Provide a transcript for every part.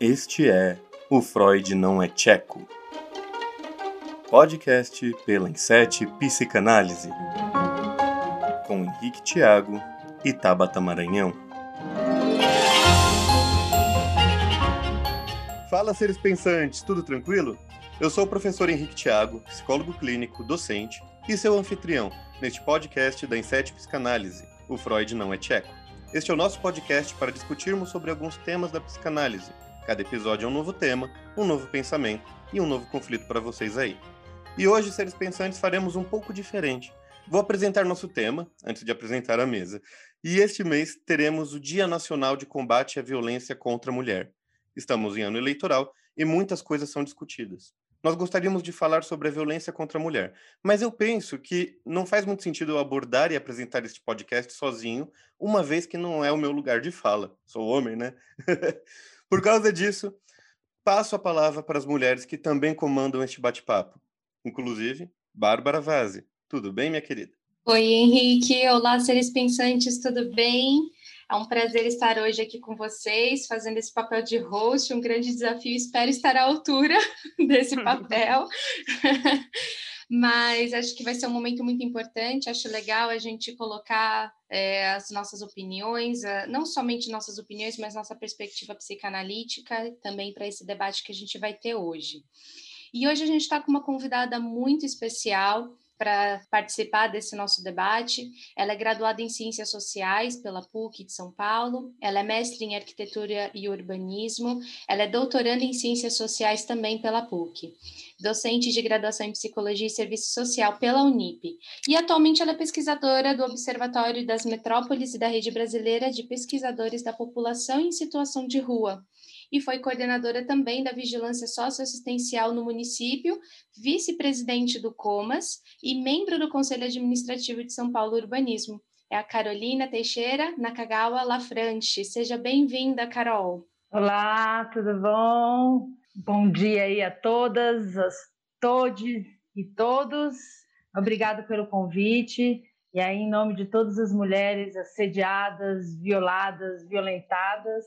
Este é O Freud Não é Tcheco. Podcast pela Insete Psicanálise. Com Henrique Tiago e Tabata Maranhão. Fala, seres pensantes, tudo tranquilo? Eu sou o professor Henrique Tiago, psicólogo clínico, docente e seu anfitrião neste podcast da Insete Psicanálise. O Freud Não é Tcheco. Este é o nosso podcast para discutirmos sobre alguns temas da psicanálise Cada episódio é um novo tema, um novo pensamento e um novo conflito para vocês aí. E hoje, seres pensantes, faremos um pouco diferente. Vou apresentar nosso tema antes de apresentar a mesa. E este mês teremos o Dia Nacional de Combate à Violência contra a Mulher. Estamos em ano eleitoral e muitas coisas são discutidas. Nós gostaríamos de falar sobre a violência contra a mulher, mas eu penso que não faz muito sentido eu abordar e apresentar este podcast sozinho, uma vez que não é o meu lugar de fala. Sou homem, né? Por causa disso, passo a palavra para as mulheres que também comandam este bate-papo, inclusive Bárbara Vazzi. Tudo bem, minha querida? Oi, Henrique. Olá, seres pensantes, tudo bem? É um prazer estar hoje aqui com vocês, fazendo esse papel de host, um grande desafio. Espero estar à altura desse papel. Mas acho que vai ser um momento muito importante. Acho legal a gente colocar é, as nossas opiniões, não somente nossas opiniões, mas nossa perspectiva psicanalítica também para esse debate que a gente vai ter hoje. E hoje a gente está com uma convidada muito especial para participar desse nosso debate. Ela é graduada em Ciências Sociais pela PUC de São Paulo, ela é mestre em Arquitetura e Urbanismo, ela é doutoranda em Ciências Sociais também pela PUC, docente de graduação em Psicologia e Serviço Social pela Unip, e atualmente ela é pesquisadora do Observatório das Metrópoles e da Rede Brasileira de Pesquisadores da População em Situação de Rua, e foi coordenadora também da Vigilância Socioassistencial no município, vice-presidente do Comas e membro do Conselho Administrativo de São Paulo Urbanismo. É a Carolina Teixeira Nakagawa Lafrante. Seja bem-vinda, Carol. Olá, tudo bom? Bom dia aí a todas, a todos e todos. Obrigado pelo convite. E aí, em nome de todas as mulheres assediadas, violadas, violentadas,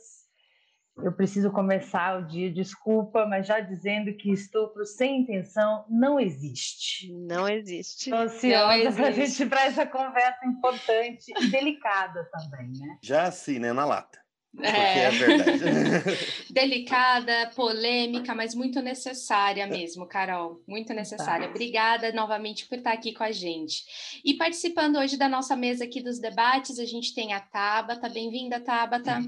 eu preciso começar o dia, desculpa, mas já dizendo que estupro sem intenção não existe. Não existe. Estou ansiosa para a gente para essa conversa importante e delicada também, né? Já assim, né, na lata. É, é verdade. Delicada, polêmica, mas muito necessária mesmo, Carol. Muito necessária. Tá. Obrigada novamente por estar aqui com a gente. E participando hoje da nossa mesa aqui dos debates, a gente tem a Tabata. Bem-vinda, Tabata.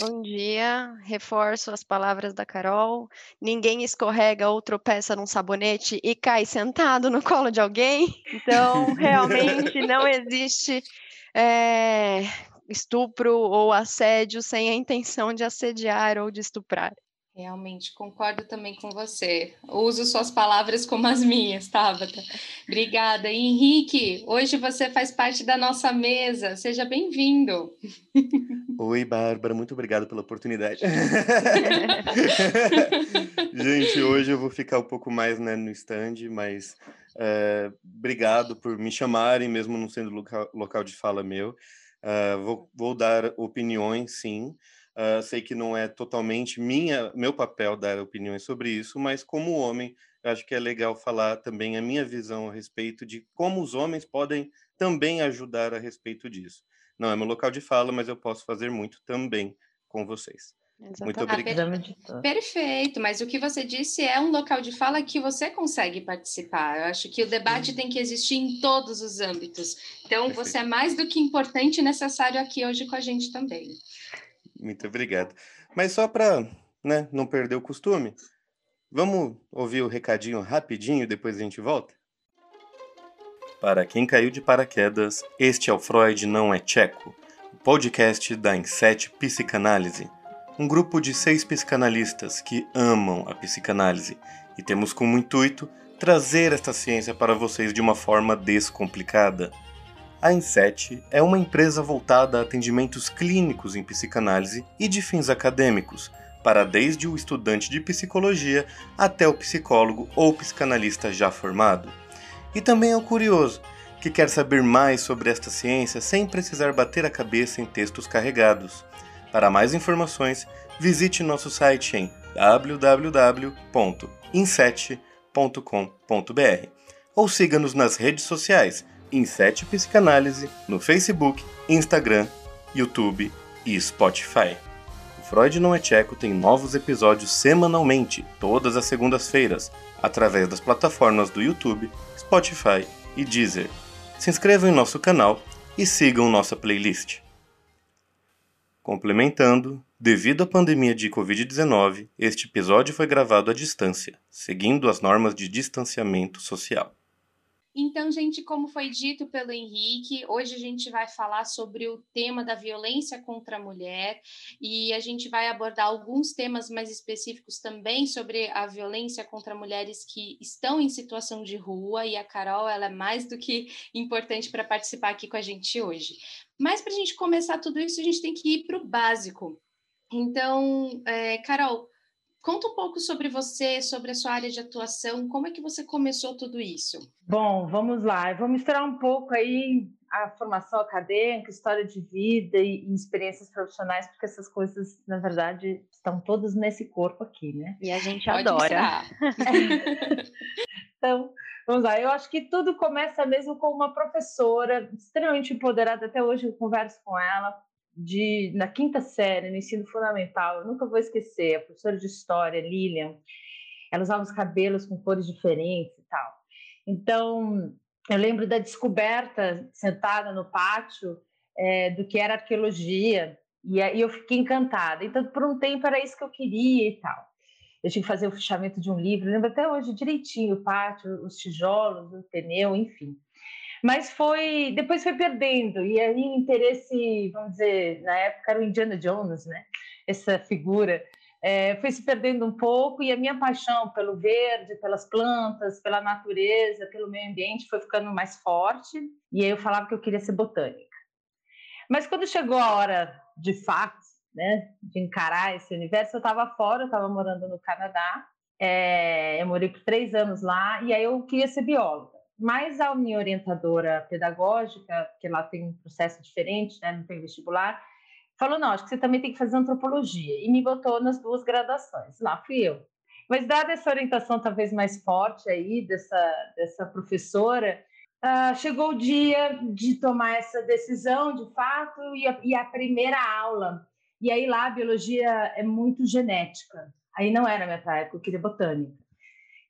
Bom dia, reforço as palavras da Carol. Ninguém escorrega ou tropeça num sabonete e cai sentado no colo de alguém. Então, realmente não existe é, estupro ou assédio sem a intenção de assediar ou de estuprar. Realmente, concordo também com você. Uso suas palavras como as minhas, Tabata. Obrigada. Henrique, hoje você faz parte da nossa mesa. Seja bem-vindo. Oi, Bárbara, muito obrigado pela oportunidade. Gente, hoje eu vou ficar um pouco mais né, no stand, mas é, obrigado por me chamarem, mesmo não sendo local, local de fala meu. Uh, vou, vou dar opiniões, sim. Uh, sei que não é totalmente minha, meu papel dar opiniões sobre isso, mas como homem, acho que é legal falar também a minha visão a respeito de como os homens podem também ajudar a respeito disso. Não é meu local de fala, mas eu posso fazer muito também com vocês. Exatamente. Muito obrigado. Ah, Perfeito, mas o que você disse é um local de fala que você consegue participar. Eu acho que o debate tem que existir em todos os âmbitos. Então, Perfeito. você é mais do que importante e necessário aqui hoje com a gente também. Muito obrigado. Mas só para né, não perder o costume, vamos ouvir o recadinho rapidinho depois a gente volta? Para quem caiu de paraquedas, este é o Freud Não é Tcheco, o podcast da Inset Psicanálise, um grupo de seis psicanalistas que amam a psicanálise e temos como intuito trazer esta ciência para vocês de uma forma descomplicada a Inset é uma empresa voltada a atendimentos clínicos em psicanálise e de fins acadêmicos, para desde o estudante de psicologia até o psicólogo ou psicanalista já formado. E também é o curioso, que quer saber mais sobre esta ciência sem precisar bater a cabeça em textos carregados. Para mais informações, visite nosso site em www.inset.com.br ou siga-nos nas redes sociais Inset Psicanálise no Facebook, Instagram, YouTube e Spotify. O Freud Não é Tcheco tem novos episódios semanalmente, todas as segundas-feiras, através das plataformas do YouTube, Spotify e Deezer. Se inscrevam em nosso canal e sigam nossa playlist. Complementando, devido à pandemia de Covid-19, este episódio foi gravado à distância, seguindo as normas de distanciamento social. Então, gente, como foi dito pelo Henrique, hoje a gente vai falar sobre o tema da violência contra a mulher e a gente vai abordar alguns temas mais específicos também sobre a violência contra mulheres que estão em situação de rua e a Carol, ela é mais do que importante para participar aqui com a gente hoje. Mas para a gente começar tudo isso, a gente tem que ir para o básico. Então, é, Carol, Conta um pouco sobre você, sobre a sua área de atuação, como é que você começou tudo isso? Bom, vamos lá. Eu vou misturar um pouco aí a formação acadêmica, história de vida e, experiências profissionais, porque essas coisas, na verdade, estão todas nesse corpo aqui, né? E a gente Pode adora. então, vamos lá. Eu acho que tudo começa mesmo com uma professora extremamente empoderada. Até hoje eu converso com ela de, na quinta série, no ensino fundamental, eu nunca vou esquecer, a professora de história, Lilian, ela usava os cabelos com cores diferentes e tal. Então, eu lembro da descoberta, sentada no pátio, é, do que era arqueologia, e aí eu fiquei encantada. Então, por um tempo era isso que eu queria e tal. Eu tinha que fazer o fechamento de um livro, eu lembro até hoje direitinho o pátio, os tijolos, o pneu, enfim. Mas foi, depois foi perdendo, e aí o interesse, vamos dizer, na época era o Indiana Jones, né? Essa figura. É, foi se perdendo um pouco e a minha paixão pelo verde, pelas plantas, pela natureza, pelo meio ambiente foi ficando mais forte e aí eu falava que eu queria ser botânica. Mas quando chegou a hora, de fato, né, de encarar esse universo, eu estava fora, eu estava morando no Canadá, é, eu morei por três anos lá e aí eu queria ser bióloga. Mas a minha orientadora pedagógica, que lá tem um processo diferente, né, não tem vestibular, falou: não, acho que você também tem que fazer antropologia. E me botou nas duas graduações. Lá fui eu. Mas, dada essa orientação talvez mais forte aí dessa, dessa professora, uh, chegou o dia de tomar essa decisão, de fato, e a, e a primeira aula. E aí lá a biologia é muito genética. Aí não era minha praia, eu queria botânica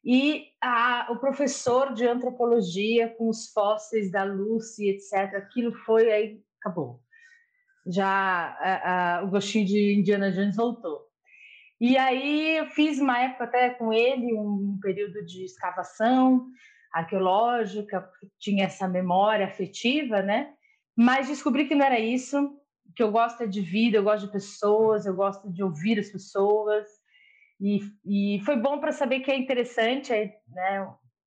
e a, o professor de antropologia com os fósseis da Lucy, etc. Aquilo foi aí acabou. Já a, a, o gostinho de Indiana Jones voltou. E aí eu fiz uma época até com ele um período de escavação arqueológica, tinha essa memória afetiva, né? Mas descobri que não era isso, que eu gosto é de vida, eu gosto de pessoas, eu gosto de ouvir as pessoas, e, e foi bom para saber que é interessante né,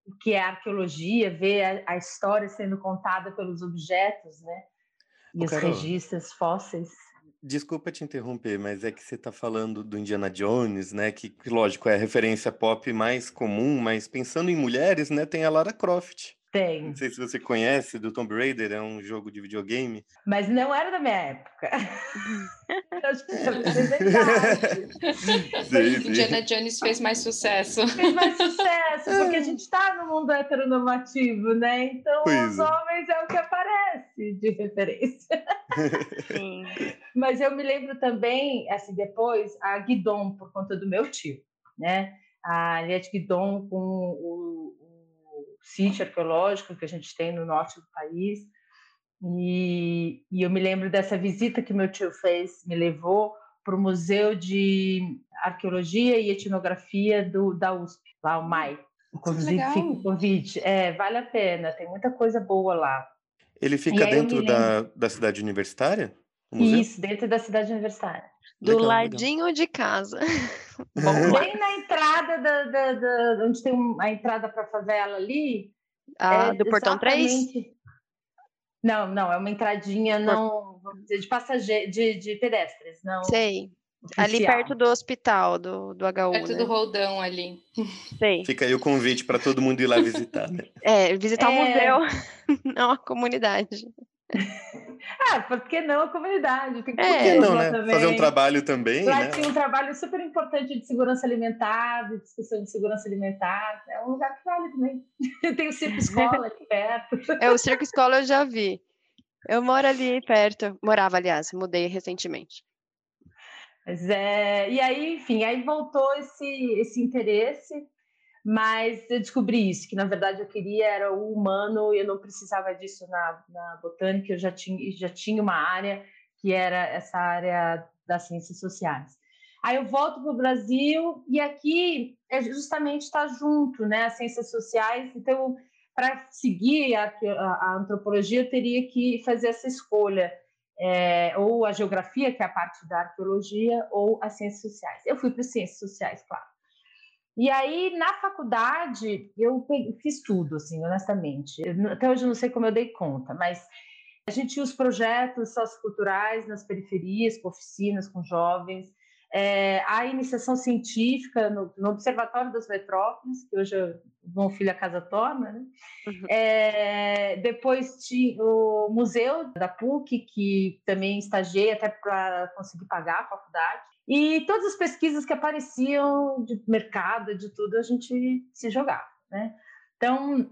o que é arqueologia, ver a, a, história sendo contada pelos objetos, né? E Ô, os Carol, registros fósseis. Desculpa te interromper, mas é que você está falando do Indiana Jones, né? Que, lógico, é a referência pop mais comum, mas pensando em mulheres, né? Tem a Lara Croft. Tem. Não sei se você conhece, do Tomb Raider, é um jogo de videogame. Mas não era da minha época. Acho que sim, Indiana Jones fez mais sucesso. Fez mais sucesso, porque a gente está no mundo heteronormativo, né? Então, pois os é. homens é o que aparece de referência. Sim. Mas eu me lembro também, assim, depois, a Guidon, por conta do meu tio, né? A Liette Guidon com o sítio arqueológico que a gente tem no norte do país. E, e eu me lembro dessa visita que meu tio fez, me levou para o Museu de Arqueologia e Etnografia do, da USP, lá o MAI. Inclusive, fica o convite. É, vale a pena, tem muita coisa boa lá. Ele fica dentro da, da cidade universitária? Isso, dentro da cidade universitária. Do legal, ladinho legal. de casa. Bem na entrada da, da, da, onde tem a entrada para a favela ali. Ah, é do Portão 3? Não, não, é uma entradinha não, vamos dizer, de passageiro, de, de pedestres, não. Sei. Oficial. Ali perto do hospital, do, do HU. Perto né? do Roldão ali. Sei. Fica aí o convite para todo mundo ir lá visitar, né? É, visitar é... o museu, não a comunidade. Ah, por que não a comunidade? Tem que é, por que não, né? Também. Fazer um trabalho também, lá né? tinha um trabalho super importante de segurança alimentar, de discussão de segurança alimentar. É um lugar que vale também. Tem o Circo Escola aqui perto. É, o Circo Escola eu já vi. Eu moro ali perto. Morava, aliás, mudei recentemente. Mas é, e aí, enfim, aí voltou esse, esse interesse, mas eu descobri isso, que na verdade eu queria era o humano, e eu não precisava disso na, na botânica, eu já tinha, já tinha uma área que era essa área das ciências sociais. Aí eu volto para o Brasil e aqui é justamente estar junto, né, as ciências sociais. Então, para seguir a, a, a, antropologia, eu teria que fazer essa escolha é, ou a geografia, que é a parte da arqueologia, ou as ciências sociais. Eu fui para as ciências sociais, claro. E aí, na faculdade, eu fiz tudo, assim, honestamente. Até hoje eu não sei como eu dei conta, mas a gente tinha os projetos socioculturais nas periferias, com oficinas, com jovens. É, a iniciação científica no, no, Observatório das Metrópoles, que hoje o meu filho a casa torna, né? Uhum. É, depois tinha o Museu da PUC, que também estagiei até para conseguir pagar a faculdade. E todas as pesquisas que apareciam de mercado, de tudo, a gente se jogava, né? Então,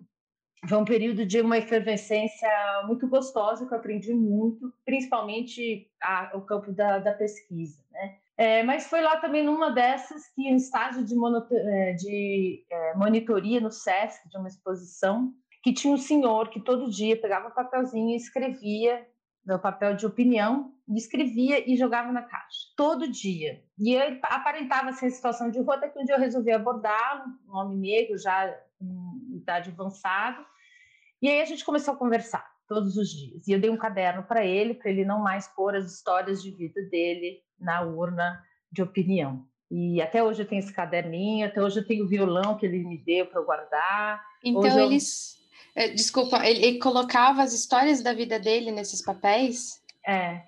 foi um período de uma efervescência muito gostosa, que eu aprendi muito, principalmente a, o campo da, da pesquisa, né? É, mas foi lá também numa dessas que, em estágio de, é, de é, monitoria no SESC, de uma exposição, que tinha um senhor que todo dia pegava um papelzinho e escrevia no papel de opinião, escrevia e jogava na caixa, todo dia. E ele aparentava ser situação de rua, até que um dia eu resolvi abordá-lo, um homem negro, já em idade avançada, e aí a gente começou a conversar todos os dias. E eu dei um caderno para ele, para ele não mais pôr as histórias de vida dele na urna de opinião. E até hoje eu tenho esse caderninho, até hoje eu tenho o violão que ele me deu para guardar. Então hoje eles. Eh, desculpa, ele, ele, colocava as histórias da vida dele nesses papéis? É.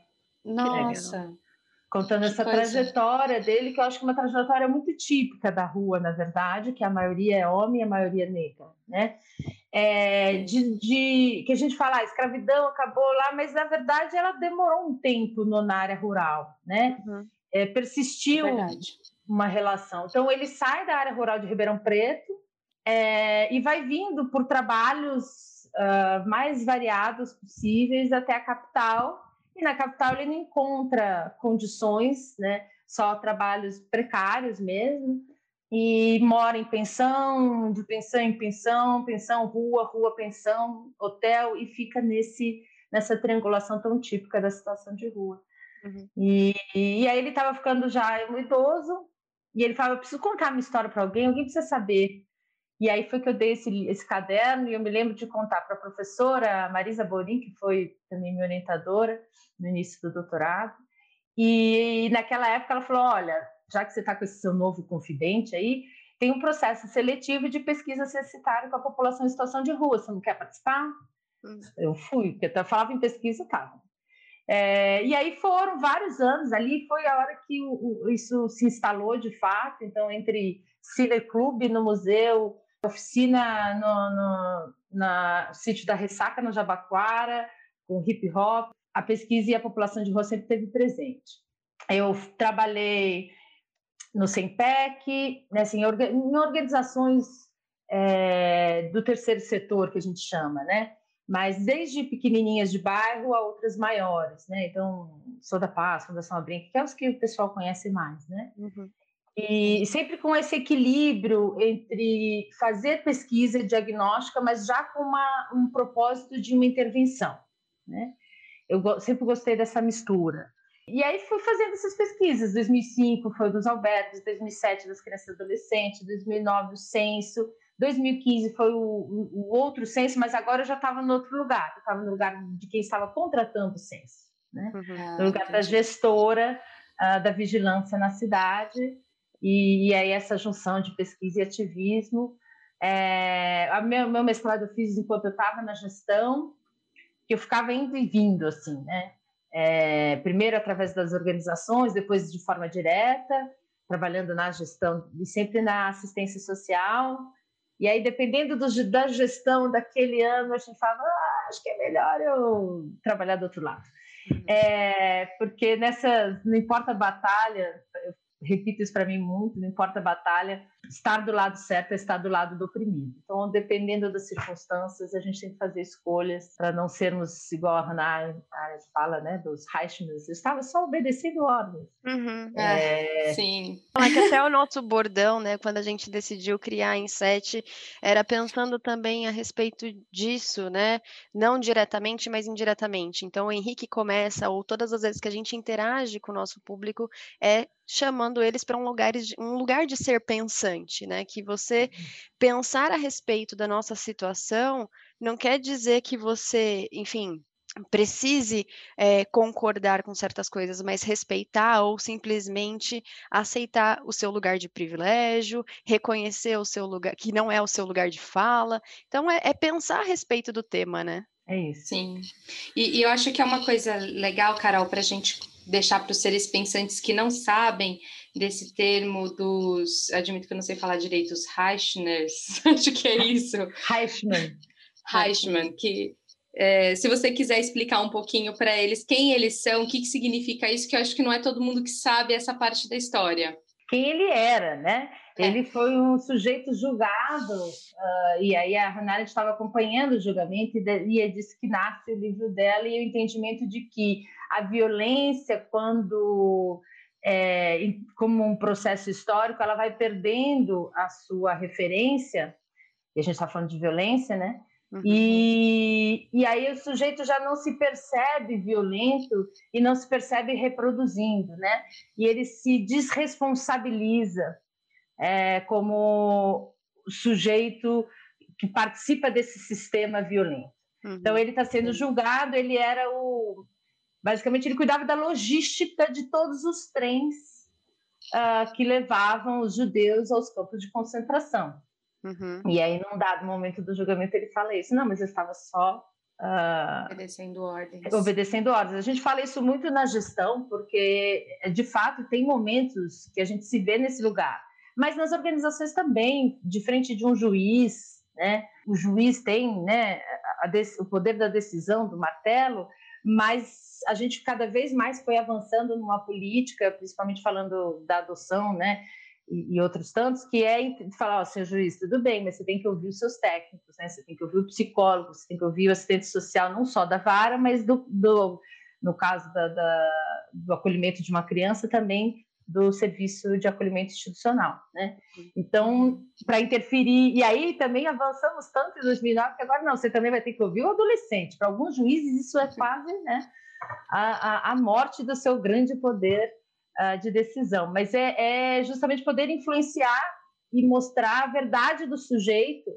Nossa. Contando essa coisa. trajetória dele, que eu acho que é uma trajetória muito típica da rua, na verdade, que a maioria é homem e a maioria é negra, né? É, de, de, que a gente fala, a ah, escravidão acabou lá, mas na verdade ela demorou um tempo no, na área rural, né? Uhum. É, persistiu verdade. uma relação. Então ele sai da área rural de Ribeirão Preto é, e vai vindo por trabalhos uh, mais variados possíveis até a capital. E na capital ele não encontra condições, né? Só trabalhos precários mesmo e mora em pensão, de pensão em pensão, pensão, rua, rua, pensão, hotel, e fica nesse nessa triangulação tão típica da situação de rua. Uhum. E, e aí ele estava ficando já um idoso, e ele falava, eu preciso contar minha história para alguém, alguém precisa saber. E aí foi que eu dei esse, esse caderno, e eu me lembro de contar para a professora Marisa Borim, que foi também minha orientadora no início do doutorado, e naquela época ela falou, olha, já que você está com esse seu novo confidente aí, tem um processo seletivo de pesquisa censitária com a população em situação de rua. Você não quer participar? Hum. Eu fui, porque eu falava em pesquisa, estava. É, e aí foram vários anos ali, foi a hora que o, o, isso se instalou de fato. Então, entre Cine Clube no museu, oficina no, no na sítio da Ressaca, no Jabaquara, com hip hop, a pesquisa e a população de rua sempre teve presente. Eu trabalhei no SEMPEC, né, assim, em organizações é, do terceiro setor, que a gente chama, né? Mas desde pequenininhas de bairro a outras maiores, né? Então, Sou da Paz, Fundação Abrinca, que é os que o pessoal conhece mais, né? Uhum. E sempre com esse equilíbrio entre fazer pesquisa diagnóstica, mas já com uma, um propósito de uma intervenção, né? Eu sempre gostei dessa mistura. E aí fui fazendo essas pesquisas. 2005 foi dos albergues, 2007 das crianças e adolescentes, 2009 o censo, 2015 foi o, o outro censo, mas agora eu já estava no outro lugar. Eu estava no lugar de quem estava contratando o censo, né? Uhum. no lugar da gestora uh, da vigilância na cidade. E, e, aí essa junção de pesquisa e ativismo. É, a meu, meu mestrado eu fiz enquanto eu estava na gestão, que eu ficava indo e vindo, assim, né? é, primeiro através das organizações, depois de forma direta, trabalhando na gestão e sempre na assistência social. E aí, dependendo do, da gestão daquele ano, a gente falava, ah, acho que é melhor eu trabalhar do outro lado. Uhum. É, porque nessa, não importa a batalha, eu repito isso para mim muito, não importa a batalha, estar do lado certo é estar do lado do oprimido. Então, dependendo das circunstâncias, a gente tem que fazer escolhas para não sermos igual a Hannah fala, né, dos Reichmanns. Eu estava só obedecendo ordens. Uhum. É, é... Sim. que até o nosso bordão, né, quando a gente decidiu criar em sete, era pensando também a respeito disso, né, não diretamente, mas indiretamente. Então, o Henrique começa, ou todas as vezes que a gente interage com o nosso público, é chamando eles para um lugar, de, um lugar de ser pensante, né? Que você uhum. pensar a respeito da nossa situação não quer dizer que você, enfim, precise é, concordar com certas coisas, mas respeitar ou simplesmente aceitar o seu lugar de privilégio, reconhecer o seu lugar, que não é o seu lugar de fala. Então, é, é pensar a respeito do tema, né? É isso. Sim. E, e eu acho que é uma coisa legal, Carol, para a gente deixar para os seres pensantes que não sabem desse termo dos, admito que eu não sei falar direito, os Reichners, acho que é isso. Reichmann. Reichmann, que é, se você quiser explicar um pouquinho para eles quem eles são, o que, que significa isso, que eu acho que não é todo mundo que sabe essa parte da história. Quem ele era, né? É. Ele foi um sujeito julgado, uh, e aí a Hannah estava acompanhando o julgamento, e, de, e disse que nasce o livro dela e o entendimento de que a violência, quando é, como um processo histórico, ela vai perdendo a sua referência, e a gente está falando de violência, né? Uhum. E, e aí o sujeito já não se percebe violento e não se percebe reproduzindo, né? E ele se desresponsabiliza é, como sujeito que participa desse sistema violento. Uhum. Então ele está sendo julgado, ele era o Basicamente, ele cuidava da logística de todos os trens uh, que levavam os judeus aos campos de concentração. Uhum. E aí, num dado momento do julgamento, ele fala isso: não, mas eu estava só. Uh, obedecendo ordens. Obedecendo ordens. A gente fala isso muito na gestão, porque, de fato, tem momentos que a gente se vê nesse lugar. Mas nas organizações também, de frente de um juiz, né? o juiz tem né, o poder da decisão, do martelo, mas a gente cada vez mais foi avançando numa política, principalmente falando da adoção, né? E, outros tantos, que é falar, ó, seu juiz, tudo bem, mas você tem que ouvir os seus técnicos, né? Você tem que ouvir o psicólogo, você tem que ouvir o assistente social, não só da vara, mas do, do no caso da, da, do acolhimento de uma criança, também do serviço de acolhimento institucional, né? Então, para interferir, e aí também avançamos tanto em 2009 que agora não, você também vai ter que ouvir o adolescente. Para alguns juízes isso é quase, né? a, a, a morte do seu grande poder uh, de decisão, mas é, é justamente poder influenciar e mostrar a verdade do sujeito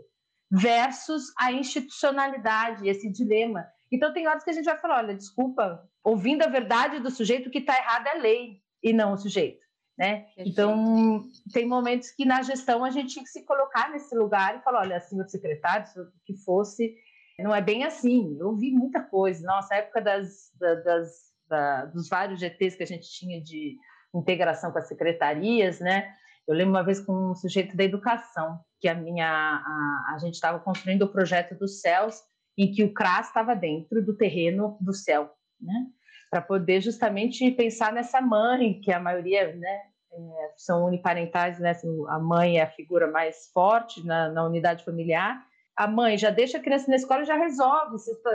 versus a institucionalidade, esse dilema. Então, tem horas que a gente vai falar: olha, desculpa, ouvindo a verdade do sujeito, o que está errado é lei e não o sujeito. Né? Então, tem momentos que na gestão a gente tinha que se colocar nesse lugar e falar: olha, senhor secretário, que fosse não é bem assim. Eu vi muita coisa. Nossa, a época das, das, da, dos vários GTs que a gente tinha de integração com as secretarias, né? Eu lembro uma vez com um sujeito da educação, que a minha a, a gente estava construindo o projeto dos céus, em que o CRAS estava dentro do terreno do céu, né? Para poder justamente pensar nessa mãe, que a maioria, né, é, são uniparentais, né? A mãe é a figura mais forte na, na unidade familiar, a mãe já deixa a criança na escola e já resolve, se for,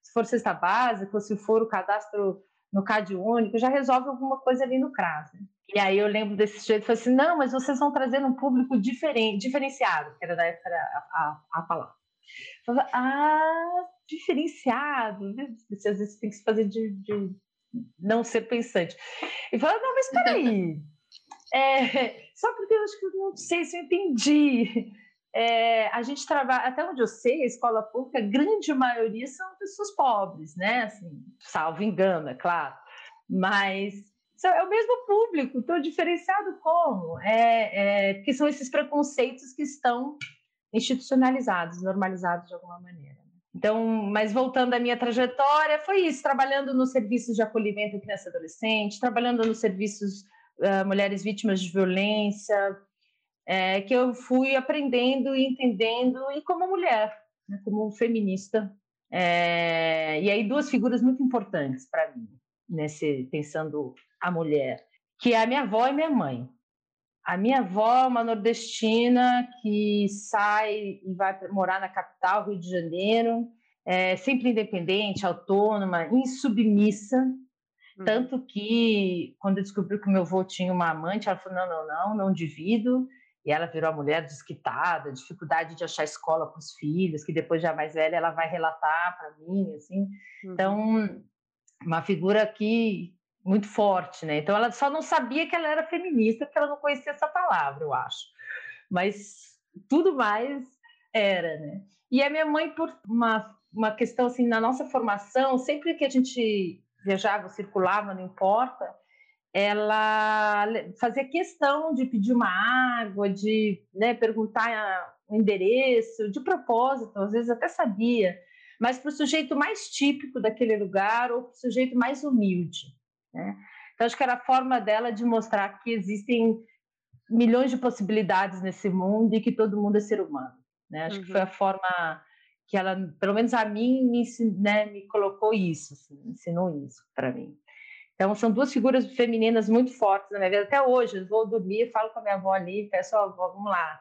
se for cesta básica, se for o cadastro no CAD único, já resolve alguma coisa ali no CRAS. Né? E aí eu lembro desse jeito, falei assim, não, mas vocês vão trazer um público diferente, diferenciado, que era da época a, a, a palavra. Falei, ah, diferenciado, né? às vezes tem que se fazer de, de não ser pensante. E falou, não, mas peraí, é, só porque eu acho que eu não sei se eu entendi é, a gente trabalha, até onde eu sei, a escola pública, a grande maioria são pessoas pobres, né? Assim, salvo engano, é claro. Mas é o mesmo público, então diferenciado como? É, é, porque são esses preconceitos que estão institucionalizados, normalizados de alguma maneira. Então, mas voltando à minha trajetória, foi isso, trabalhando nos serviços de acolhimento criança e adolescente, trabalhando nos serviços uh, mulheres vítimas de violência, é, que eu fui aprendendo e entendendo, e como mulher, né, como feminista. É, e aí duas figuras muito importantes para mim, nesse pensando a mulher, que é a minha avó e minha mãe. A minha avó é uma nordestina que sai e vai morar na capital, Rio de Janeiro, é, sempre independente, autônoma, insubmissa, uhum. tanto que quando descobriu que meu avô tinha uma amante, ela falou, não, não, não, não divido, e ela virou a mulher desquitada, dificuldade de achar escola para os filhos, que depois já mais velha ela vai relatar para mim, assim. Uhum. Então, uma figura aqui muito forte, né? Então ela só não sabia que ela era feminista, porque ela não conhecia essa palavra, eu acho. Mas tudo mais era, né? E a minha mãe por uma uma questão assim na nossa formação, sempre que a gente viajava, circulava, não importa, ela fazia questão de pedir uma água, de né, perguntar o endereço, de propósito, às vezes até sabia, mas para o sujeito mais típico daquele lugar ou para o sujeito mais humilde. Né? Então, acho que era a forma dela de mostrar que existem milhões de possibilidades nesse mundo e que todo mundo é ser humano. Né? Acho uhum. que foi a forma que ela, pelo menos a mim, me, né, me colocou isso, assim, ensinou isso para mim. Então, são duas figuras femininas muito fortes na minha vida. Até hoje, eu vou dormir, falo com a minha avó ali, peço, ó, avó, vamos lá,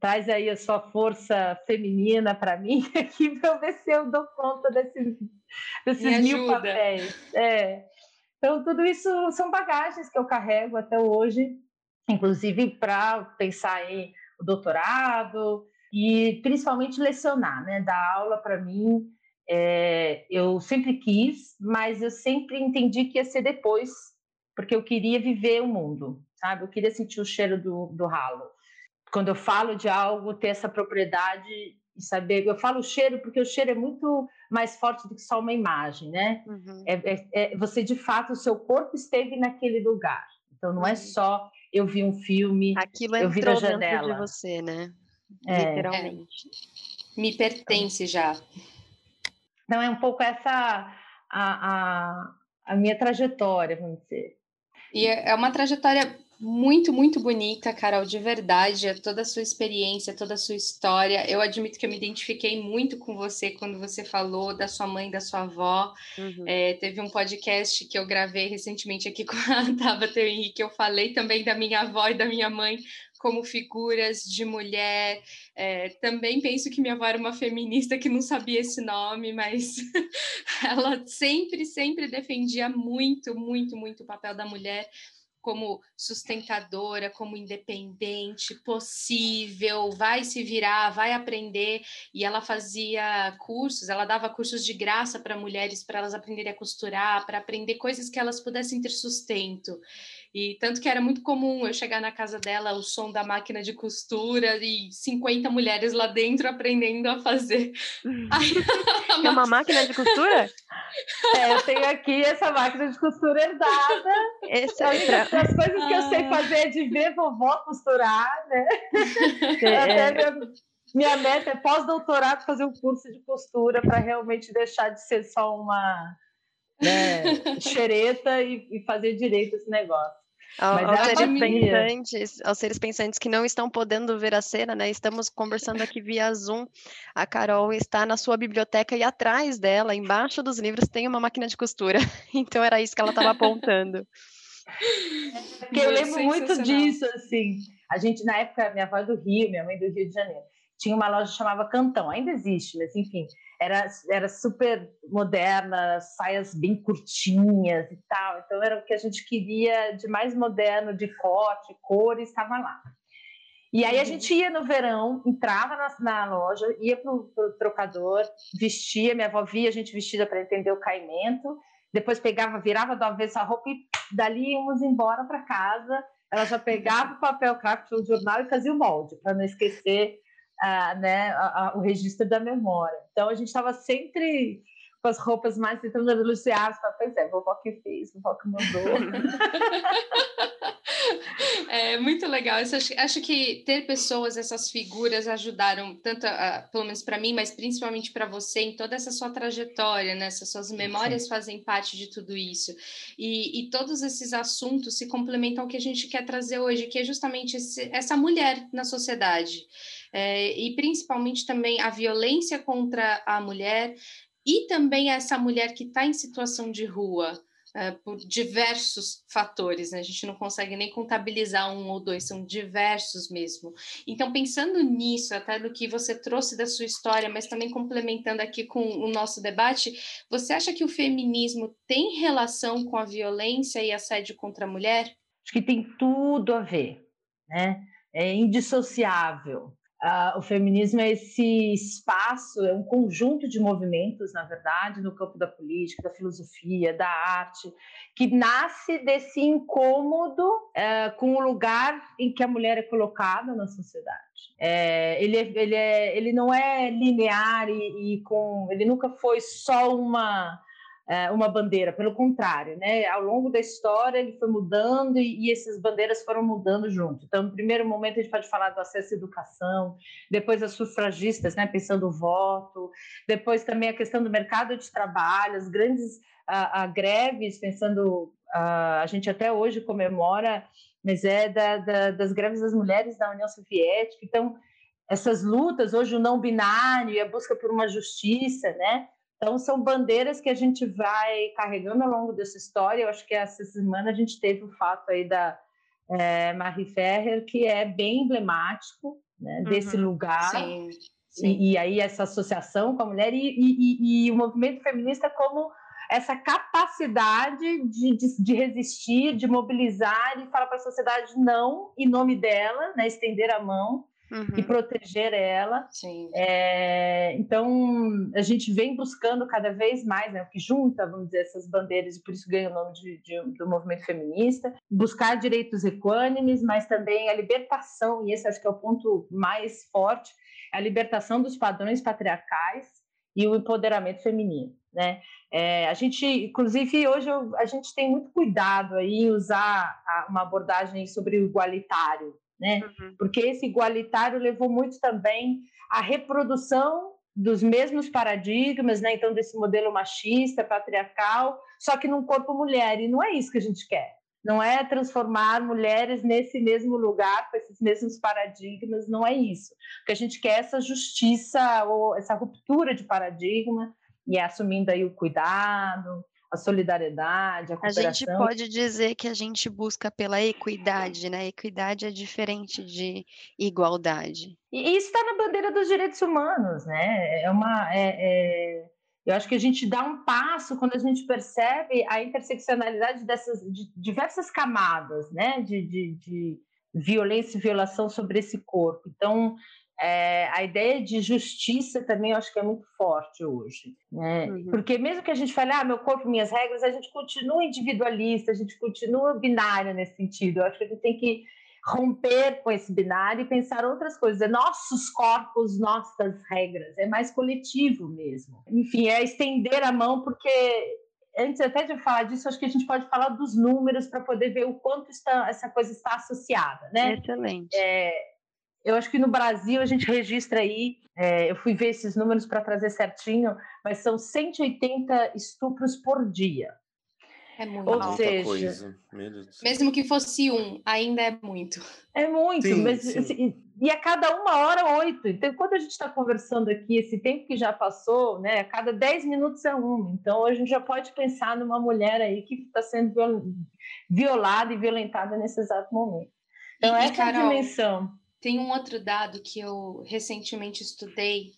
traz aí a sua força feminina para mim aqui para eu ver se eu dou conta desses, desses mil papéis. É. Então, tudo isso são bagagens que eu carrego até hoje, inclusive para pensar em o doutorado e principalmente lecionar, né? Dar aula para mim é, eu sempre quis, mas eu sempre entendi que ia ser depois, porque eu queria viver o mundo, sabe? Eu queria sentir o cheiro do, do ralo. Quando eu falo de algo, ter essa propriedade e saber. Eu falo cheiro porque o cheiro é muito mais forte do que só uma imagem, né? Uhum. É, é, é, você, de fato, o seu corpo esteve naquele lugar. Então, não é uhum. é só eu vi um filme, Aquilo eu vi na janela. de você, né? É. Literalmente. Me pertence já. Então, é um pouco essa a, a, a minha trajetória, vamos dizer. E é, é uma trajetória muito, muito bonita, Carol, de verdade, é toda a sua experiência, toda a sua história. Eu admito que eu me identifiquei muito com você quando você falou da sua mãe, da sua avó. Uhum. É, teve um podcast que eu gravei recentemente aqui com a Tabata Henrique, eu falei também da minha avó e da minha mãe, como figuras de mulher. É, também penso que minha avó era uma feminista que não sabia esse nome, mas ela sempre, sempre defendia muito, muito, muito o papel da mulher como sustentadora, como independente, possível, vai se virar, vai aprender. E ela fazia cursos, ela dava cursos de graça para mulheres, para elas aprenderem a costurar, para aprender coisas que elas pudessem ter sustento. E tanto que era muito comum eu chegar na casa dela, o som da máquina de costura e 50 mulheres lá dentro aprendendo a fazer. é uma máquina de costura? É, eu tenho aqui essa máquina de costura herdada. Esse é pra... As coisas que eu sei ah. fazer é de ver vovó costurar, né? É. Até minha, minha meta é pós-doutorado fazer um curso de costura para realmente deixar de ser só uma né, xereta e, e fazer direito esse negócio. Ao, aos, seres pensantes, aos seres pensantes que não estão podendo ver a cena, né? Estamos conversando aqui via Zoom. A Carol está na sua biblioteca e atrás dela, embaixo dos livros, tem uma máquina de costura. Então era isso que ela estava apontando. Porque eu lembro muito disso, assim. A gente, na época, minha avó é do Rio, minha mãe é do Rio de Janeiro, tinha uma loja que chamava Cantão, ainda existe, mas enfim, era, era super moderna, saias bem curtinhas e tal. Então era o que a gente queria de mais moderno, de corte, cores, estava lá. E aí a gente ia no verão, entrava na, na loja, ia para o trocador, vestia, minha avó via a gente vestida para entender o caimento, depois pegava, virava do avesso a roupa e dali íamos embora para casa. Ela já pegava o papel craft, o jornal e fazia o molde, para não esquecer uh, né, a, a, o registro da memória. Então a gente estava sempre com as roupas mais tentando denunciar. Pois é, vovó que fez, vovó que mandou. É muito legal. Acho, acho, que ter pessoas, essas figuras, ajudaram tanto, a, pelo menos para mim, mas principalmente para você em toda essa sua trajetória, né? Essas suas memórias Sim. fazem parte de tudo isso. E, e, todos esses assuntos se complementam ao que a gente quer trazer hoje, que é justamente esse, essa mulher na sociedade. É, e principalmente também a violência contra a mulher e também essa mulher que está em situação de rua uh, por diversos fatores, né? a gente não consegue nem contabilizar um ou dois, são diversos mesmo. Então, pensando nisso, até do que você trouxe da sua história, mas também complementando aqui com o nosso debate, você acha que o feminismo tem relação com a violência e assédio contra a mulher? Acho que tem tudo a ver, né? É indissociável. Uh, o feminismo é esse espaço, é um conjunto de movimentos, na verdade, no campo da política, da filosofia, da arte, que nasce desse incômodo uh, com o lugar em que a mulher é colocada na sociedade. É, ele, é, ele, é, ele não é linear e, e com, ele nunca foi só uma uma bandeira, pelo contrário, né? Ao longo da história ele foi mudando e, e essas bandeiras foram mudando junto. Então, no primeiro momento a gente pode falar do acesso à educação, depois as sufragistas, né? Pensando o voto, depois também a questão do mercado de trabalho, as grandes a, a greves, pensando a, a gente até hoje comemora, mas é da, da, das greves das mulheres da União Soviética. Então, essas lutas hoje o não binário e a busca por uma justiça, né? Então, são bandeiras que a gente vai carregando ao longo dessa história. Eu acho que essa semana a gente teve o fato aí da é, Marie Ferrer, que é bem emblemático né, desse uhum, lugar. Sim, sim. E, e, aí essa associação com a mulher e, e, e, o movimento feminista como essa capacidade de, de, de resistir, de mobilizar e falar para a sociedade não em nome dela, né, estender a mão uhum. e proteger ela. É, então, a gente vem buscando cada vez mais, né, o que junta, vamos dizer, essas bandeiras, e por isso ganha o nome de, de, do movimento feminista, buscar direitos equânimes, mas também a libertação, e esse acho que é o ponto mais forte, a libertação dos padrões patriarcais e o empoderamento feminino. Né? É, a gente, inclusive, hoje eu, a gente tem muito cuidado aí em usar a, uma abordagem sobre o igualitário, né? Uhum. Porque esse igualitário levou muito também à reprodução dos mesmos paradigmas, né? Então desse modelo machista, patriarcal, só que num corpo mulher e não é isso que a gente quer. Não é transformar mulheres nesse mesmo lugar com esses mesmos paradigmas, não é isso. O que a gente quer é essa justiça ou essa ruptura de paradigma e assumindo aí o cuidado, a solidariedade, a cooperação. A gente pode dizer que a gente busca pela equidade, né? Equidade é diferente de igualdade. E isso está na bandeira dos direitos humanos, né? É uma, é, é... Eu acho que a gente dá um passo quando a gente percebe a interseccionalidade dessas de diversas camadas, né? De, de, de violência e violação sobre esse corpo. Então, é, a ideia de justiça também eu acho que é muito forte hoje. Né? Uhum. Porque mesmo que a gente fale, ah, meu corpo, minhas regras, a gente continua individualista, a gente continua binário nesse sentido. Eu acho que a gente tem que romper com esse binário e pensar outras coisas. É nossos corpos, nossas regras. É mais coletivo mesmo. Enfim, é estender a mão, porque antes até de falar disso, acho que a gente pode falar dos números para poder ver o quanto está, essa coisa está associada, né? Excelente. É, eu acho que no Brasil a gente registra aí, é, eu fui ver esses números para trazer certinho, mas são 180 estupros por dia. É muito. Ou seja, coisa. mesmo que fosse um, ainda é muito. É muito, sim, mas sim. Assim, e a cada uma hora oito. Então, quando a gente está conversando aqui, esse tempo que já passou, né? A cada dez minutos é um. Então, a gente já pode pensar numa mulher aí que está sendo violada e violentada nesse exato momento. Então, e, essa Carol, é a dimensão. Tem um outro dado que eu recentemente estudei,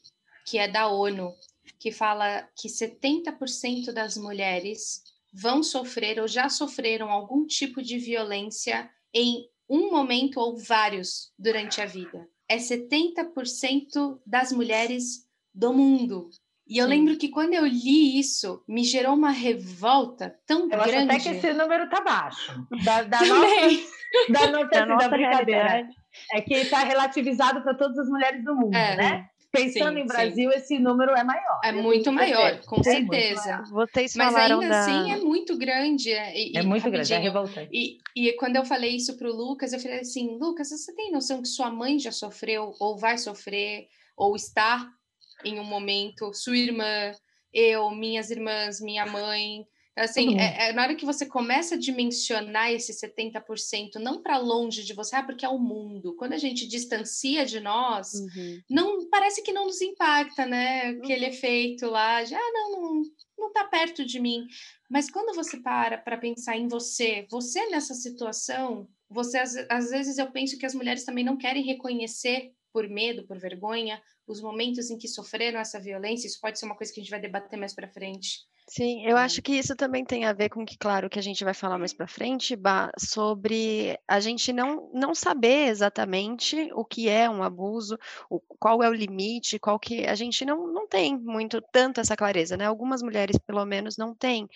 que é da ONU, que fala que 70% das mulheres vão sofrer ou já sofreram algum tipo de violência em um momento ou vários durante a vida. É 70% das mulheres do mundo. E eu Sim. lembro que quando eu li isso, me gerou uma revolta tão eu grande. Acho até que esse número tá baixo. Da, da nossa, da nossa, da nossa realidade. É que está relativizado para todas as mulheres do mundo, é. né? Pensando sim, em Brasil, sim. esse número é maior. É muito maior, com é certeza. Vocês Mas ainda da... assim é muito grande. É, e, é muito grande, é revoltante. E, e quando eu falei isso para o Lucas, eu falei assim, Lucas, você tem noção que sua mãe já sofreu, ou vai sofrer, ou está em um momento, sua irmã, eu, minhas irmãs, minha mãe, Assim, é, é, na hora que você começa a dimensionar esse 70%, não para longe de você, ah, porque é o mundo. Quando a gente distancia de nós, uhum. não parece que não nos impacta, né? Aquele uhum. efeito lá, já ah, não, não, não tá perto de mim. Mas quando você para para pensar em você, você nessa situação, você às, às vezes eu penso que as mulheres também não querem reconhecer por medo, por vergonha, os momentos em que sofreram essa violência. Isso pode ser uma coisa que a gente vai debater mais para frente Sim, eu acho que isso também tem a ver com que, claro, que a gente vai falar mais para frente, Bah, sobre a gente não, não saber exatamente o que é um abuso, o, qual é o limite, qual que a gente não, não tem muito tanto essa clareza, né? Algumas mulheres, pelo menos, não têm.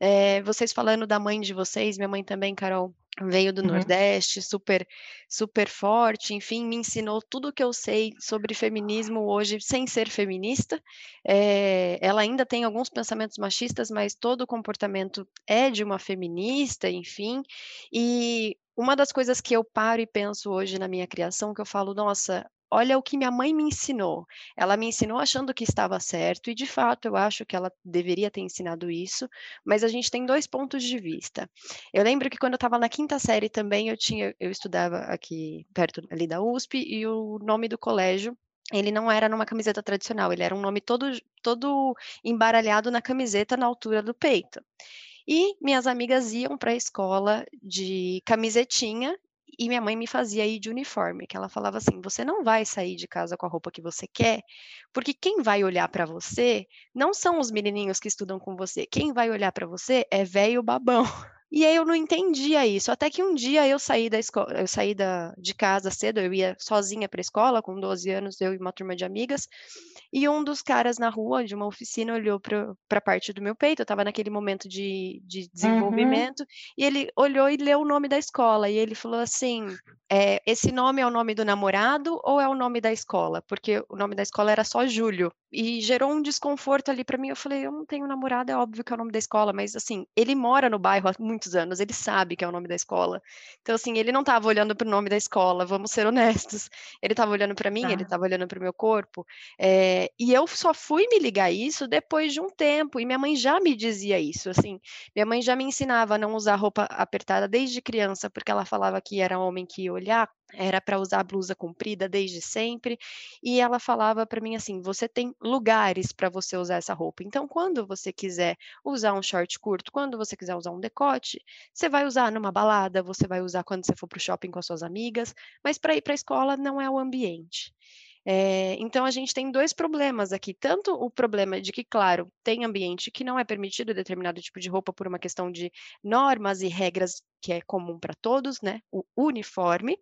É, vocês falando da mãe de vocês, minha mãe também, Carol, veio do uhum. Nordeste, super super forte, enfim, me ensinou tudo o que eu sei sobre feminismo hoje, sem ser feminista. É, ela ainda tem alguns pensamentos machistas, mas todo o comportamento é de uma feminista, enfim. E uma das coisas que eu paro e penso hoje na minha criação, que eu falo, nossa, olha o que minha mãe me ensinou. Ela me ensinou achando que estava certo, e de fato eu acho que ela deveria ter ensinado isso, mas a gente tem dois pontos de vista. Eu lembro que quando eu estava na quinta série também, eu tinha, eu estudava aqui perto ali da USP, e o nome do colégio ele não era numa camiseta tradicional, ele era um nome todo, todo embaralhado na camiseta na altura do peito. E minhas amigas iam para a escola de camisetinha e minha mãe me fazia ir de uniforme, que ela falava assim: você não vai sair de casa com a roupa que você quer, porque quem vai olhar para você não são os menininhos que estudam com você, quem vai olhar para você é velho babão. E aí eu não entendia isso, até que um dia eu saí da escola, eu saí da, de casa cedo, eu ia sozinha para a escola, com 12 anos, eu e uma turma de amigas, e um dos caras na rua, de uma oficina, olhou para a parte do meu peito, eu estava naquele momento de, de uhum. desenvolvimento, uhum. e ele olhou e leu o nome da escola, e ele falou assim, é, esse nome é o nome do namorado ou é o nome da escola? Porque o nome da escola era só Júlio, e gerou um desconforto ali para mim, eu falei, eu não tenho namorado, é óbvio que é o nome da escola, mas assim, ele mora no bairro há muito muitos anos, ele sabe que é o nome da escola. Então, assim, ele não estava olhando para o nome da escola, vamos ser honestos. Ele estava olhando para mim, ah. ele estava olhando para o meu corpo. É, e eu só fui me ligar isso depois de um tempo, e minha mãe já me dizia isso, assim. Minha mãe já me ensinava a não usar roupa apertada desde criança, porque ela falava que era homem que ia olhar era para usar blusa comprida desde sempre, e ela falava para mim assim: você tem lugares para você usar essa roupa. Então, quando você quiser usar um short curto, quando você quiser usar um decote, você vai usar numa balada, você vai usar quando você for para o shopping com as suas amigas, mas para ir para a escola não é o ambiente. É, então a gente tem dois problemas aqui, tanto o problema de que, claro, tem ambiente que não é permitido determinado tipo de roupa por uma questão de normas e regras que é comum para todos, né? O uniforme,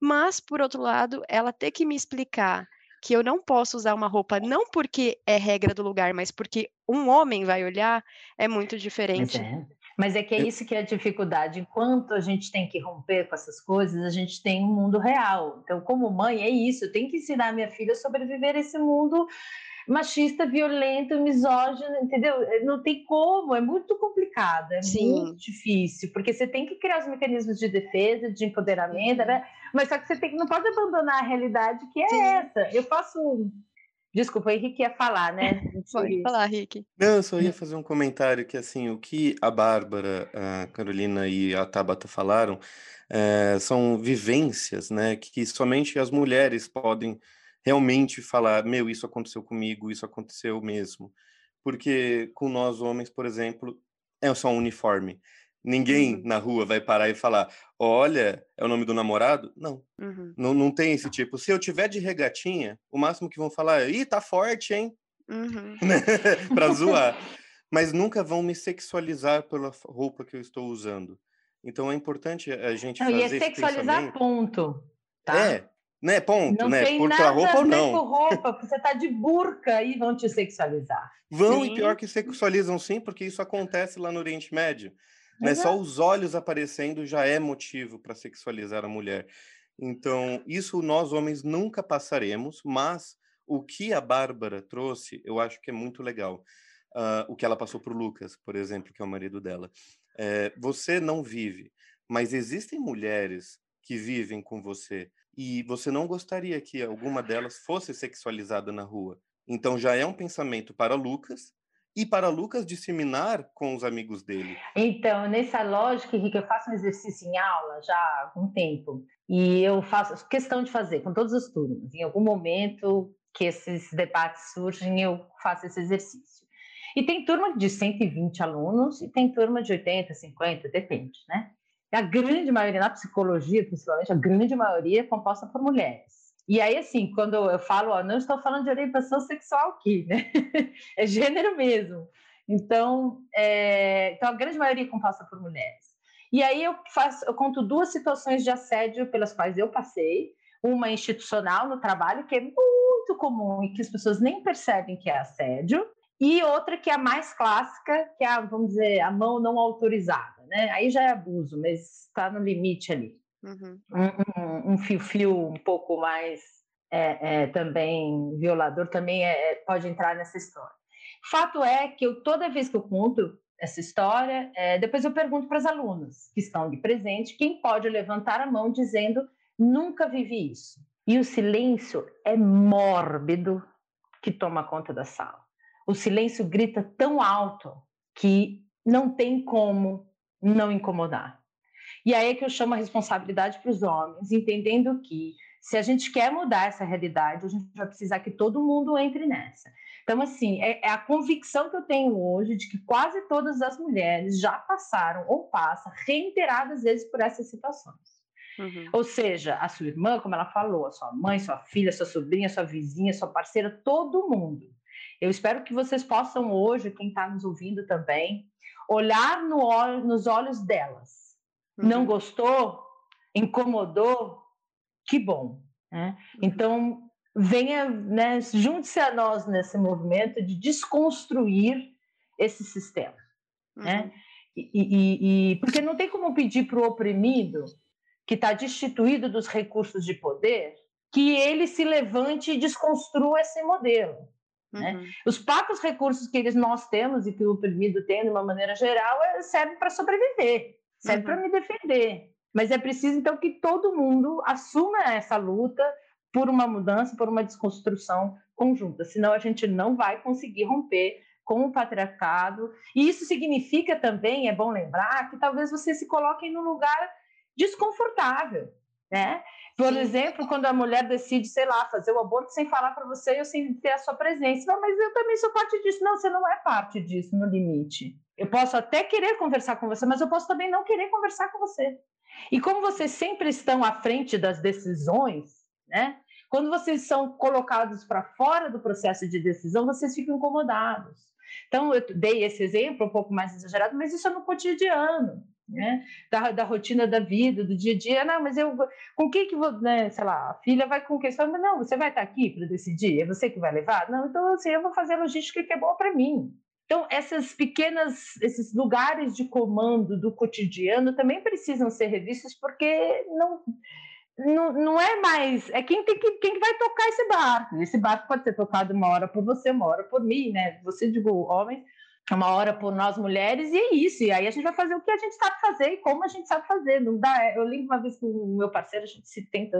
mas por outro lado, ela ter que me explicar que eu não posso usar uma roupa não porque é regra do lugar, mas porque um homem vai olhar, é muito diferente. É. Mas é que é isso que é a dificuldade. Enquanto a gente tem que romper com essas coisas, a gente tem um mundo real. Então, como mãe, é isso. Eu tenho que ensinar a minha filha a sobreviver a esse mundo machista, violento, misógino, entendeu? Não tem como, é muito complicado, é Sim. muito difícil, porque você tem que criar os mecanismos de defesa, de empoderamento, né? Mas só que você tem, não pode abandonar a realidade que é Sim. essa. Eu faço Desculpa, o Henrique ia falar, né? Pode falar, Henrique. Não, eu só ia fazer um comentário que, assim, o que a Bárbara, a Carolina e a Tabata falaram é, são vivências, né? Que somente as mulheres podem realmente falar, meu, isso aconteceu comigo, isso aconteceu mesmo. Porque com nós homens, por exemplo, é só um uniforme. Ninguém uhum. na rua vai parar e falar: Olha, é o nome do namorado? Não. Uhum. Não, não tem esse tipo. Se eu tiver de regatinha, o máximo que vão falar é: Ih, tá forte, hein? Uhum. pra zoar. Mas nunca vão me sexualizar pela roupa que eu estou usando. Então é importante a gente não, fazer. E é sexualizar, ponto. Tá? É, né? Ponto, não né? Tem Por nada roupa ou não. Com roupa, você tá de burca e vão te sexualizar. Vão, sim. e pior que sexualizam sim, porque isso acontece lá no Oriente Médio. Né? Só os olhos aparecendo já é motivo para sexualizar a mulher. Então, isso nós homens nunca passaremos, mas o que a Bárbara trouxe, eu acho que é muito legal. Uh, o que ela passou para o Lucas, por exemplo, que é o marido dela. É, você não vive, mas existem mulheres que vivem com você e você não gostaria que alguma delas fosse sexualizada na rua. Então já é um pensamento para Lucas e para Lucas disseminar com os amigos dele. Então, nessa lógica, Henrique, eu faço um exercício em aula já há algum tempo e eu faço questão de fazer com todas as turmas. Em algum momento que esses debates surgem, eu faço esse exercício. E tem turma de 120 alunos e tem turma de 80, 50, depende, né? A grande maioria, na psicologia, principalmente, a grande maioria é composta por mulheres. E aí, assim, quando eu falo, ó, não estou falando de orientação sexual aqui, né? é gênero mesmo. Então, é... então, a grande maioria é composta por mulheres. E aí eu faço, eu conto duas situações de assédio pelas quais eu passei, uma institucional no trabalho, que é muito comum e que as pessoas nem percebem que é assédio, e outra que é a mais clássica, que é a, vamos dizer, a mão não autorizada, né? Aí já é abuso, mas está no limite ali. Uhum. Um fio-fio um, um, pouco mais é, é, também violador também é, é, pode entrar nessa história. Fato é que eu, toda vez que eu conto essa história, é, depois eu pergunto para as alunas que estão de presente quem pode levantar a mão dizendo nunca vivi isso. E o silêncio é mórbido que toma conta da sala o silêncio grita tão alto que não tem como não incomodar. E aí é que eu chamo a responsabilidade para os homens, entendendo que se a gente quer mudar essa realidade, a gente vai precisar que todo mundo entre nessa. Então, assim, é, é, a convicção que eu tenho hoje de que quase todas as mulheres já passaram ou passam reiteradas vezes por essas situações. Uhum. Ou seja, a sua irmã, como ela falou, a sua mãe, sua filha, sua sobrinha, sua vizinha, sua parceira, todo mundo. Eu espero que vocês possam hoje, quem está nos ouvindo também, olhar no, nos olhos delas. Uhum. Não gostou? Incomodou? Que bom. Né? Uhum. Então, venha, né, junte-se a nós nesse movimento de desconstruir esse sistema. Né? Uhum. Né? E, e, e, porque não tem como pedir para o oprimido, que está destituído dos recursos de poder, que ele se levante e desconstrua esse modelo. Né? Uhum. Os poucos recursos que eles, nós temos e que o oprimido tem, de uma maneira geral, é, servem para sobreviver, serve uhum. para me defender. Mas é preciso, então, que todo mundo assuma essa luta por uma mudança, por uma desconstrução conjunta, senão a gente não vai conseguir romper com o patriarcado. E isso significa também, é bom lembrar, que talvez você se coloque num lugar desconfortável, né? Por Sim. exemplo, quando a mulher decide, sei lá, fazer o aborto sem falar para você ou sem ter a sua presença. Não, mas eu também sou parte disso. Não, você não é parte disso no limite. Eu posso até querer conversar com você, mas eu posso também não querer conversar com você. E como vocês sempre estão à frente das decisões, né? Quando vocês são colocados para fora do processo de decisão, vocês ficam incomodados. Então, eu dei esse exemplo um pouco mais exagerado, mas isso é no cotidiano né? Da, da, rotina da vida, do dia a dia. Não, mas eu com quem que vou, né? Sei lá, a filha vai com quem? Fala, não, você vai estar aqui para decidir, é você que vai levar? Não, então assim, eu vou fazer a logística que é boa para mim. Então, essas pequenas, esses lugares de comando do cotidiano também precisam ser revistos, porque não, não, não é mais. É quem, tem que, quem vai tocar esse barco. Esse barco pode ser tocado uma hora por você, uma hora por mim, né? Você, digo, homens, uma hora por nós mulheres, e é isso. E aí a gente vai fazer o que a gente sabe fazer e como a gente sabe fazer. Não dá. Eu lembro uma vez com o meu parceiro, a gente se tenta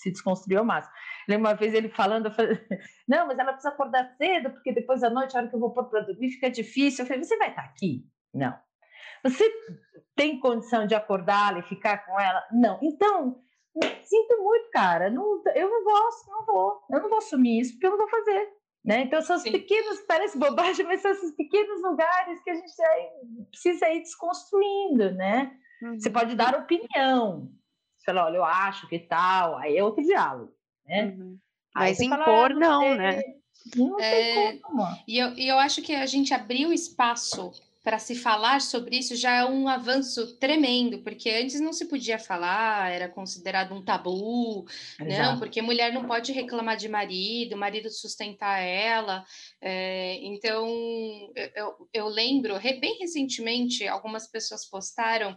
se desconstruir ao máximo. Lembro uma vez ele falando, eu falei, não, mas ela precisa acordar cedo, porque depois da noite, a hora que eu vou pôr para dormir, fica difícil. Eu falei, você vai estar aqui? Não. Você tem condição de acordá-la e ficar com ela? Não. Então, sinto muito, cara. Não, eu não gosto, não vou. Eu não vou assumir isso, porque eu não vou fazer. Né? Então, são os pequenos, parece bobagem, mas são esses pequenos lugares que a gente precisa ir desconstruindo, né? Uhum. Você pode dar opinião. Você fala, olha, eu acho que tal, aí é outro diálogo, né? Uhum. Mas impor, fala, ah, não, não né? Não é, como. E eu, e eu acho que a gente abriu espaço para se falar sobre isso já é um avanço tremendo, porque antes não se podia falar, era considerado um tabu, Exato. não, porque mulher não pode reclamar de marido, o marido sustentar ela. É, então, eu, eu lembro, bem recentemente, algumas pessoas postaram.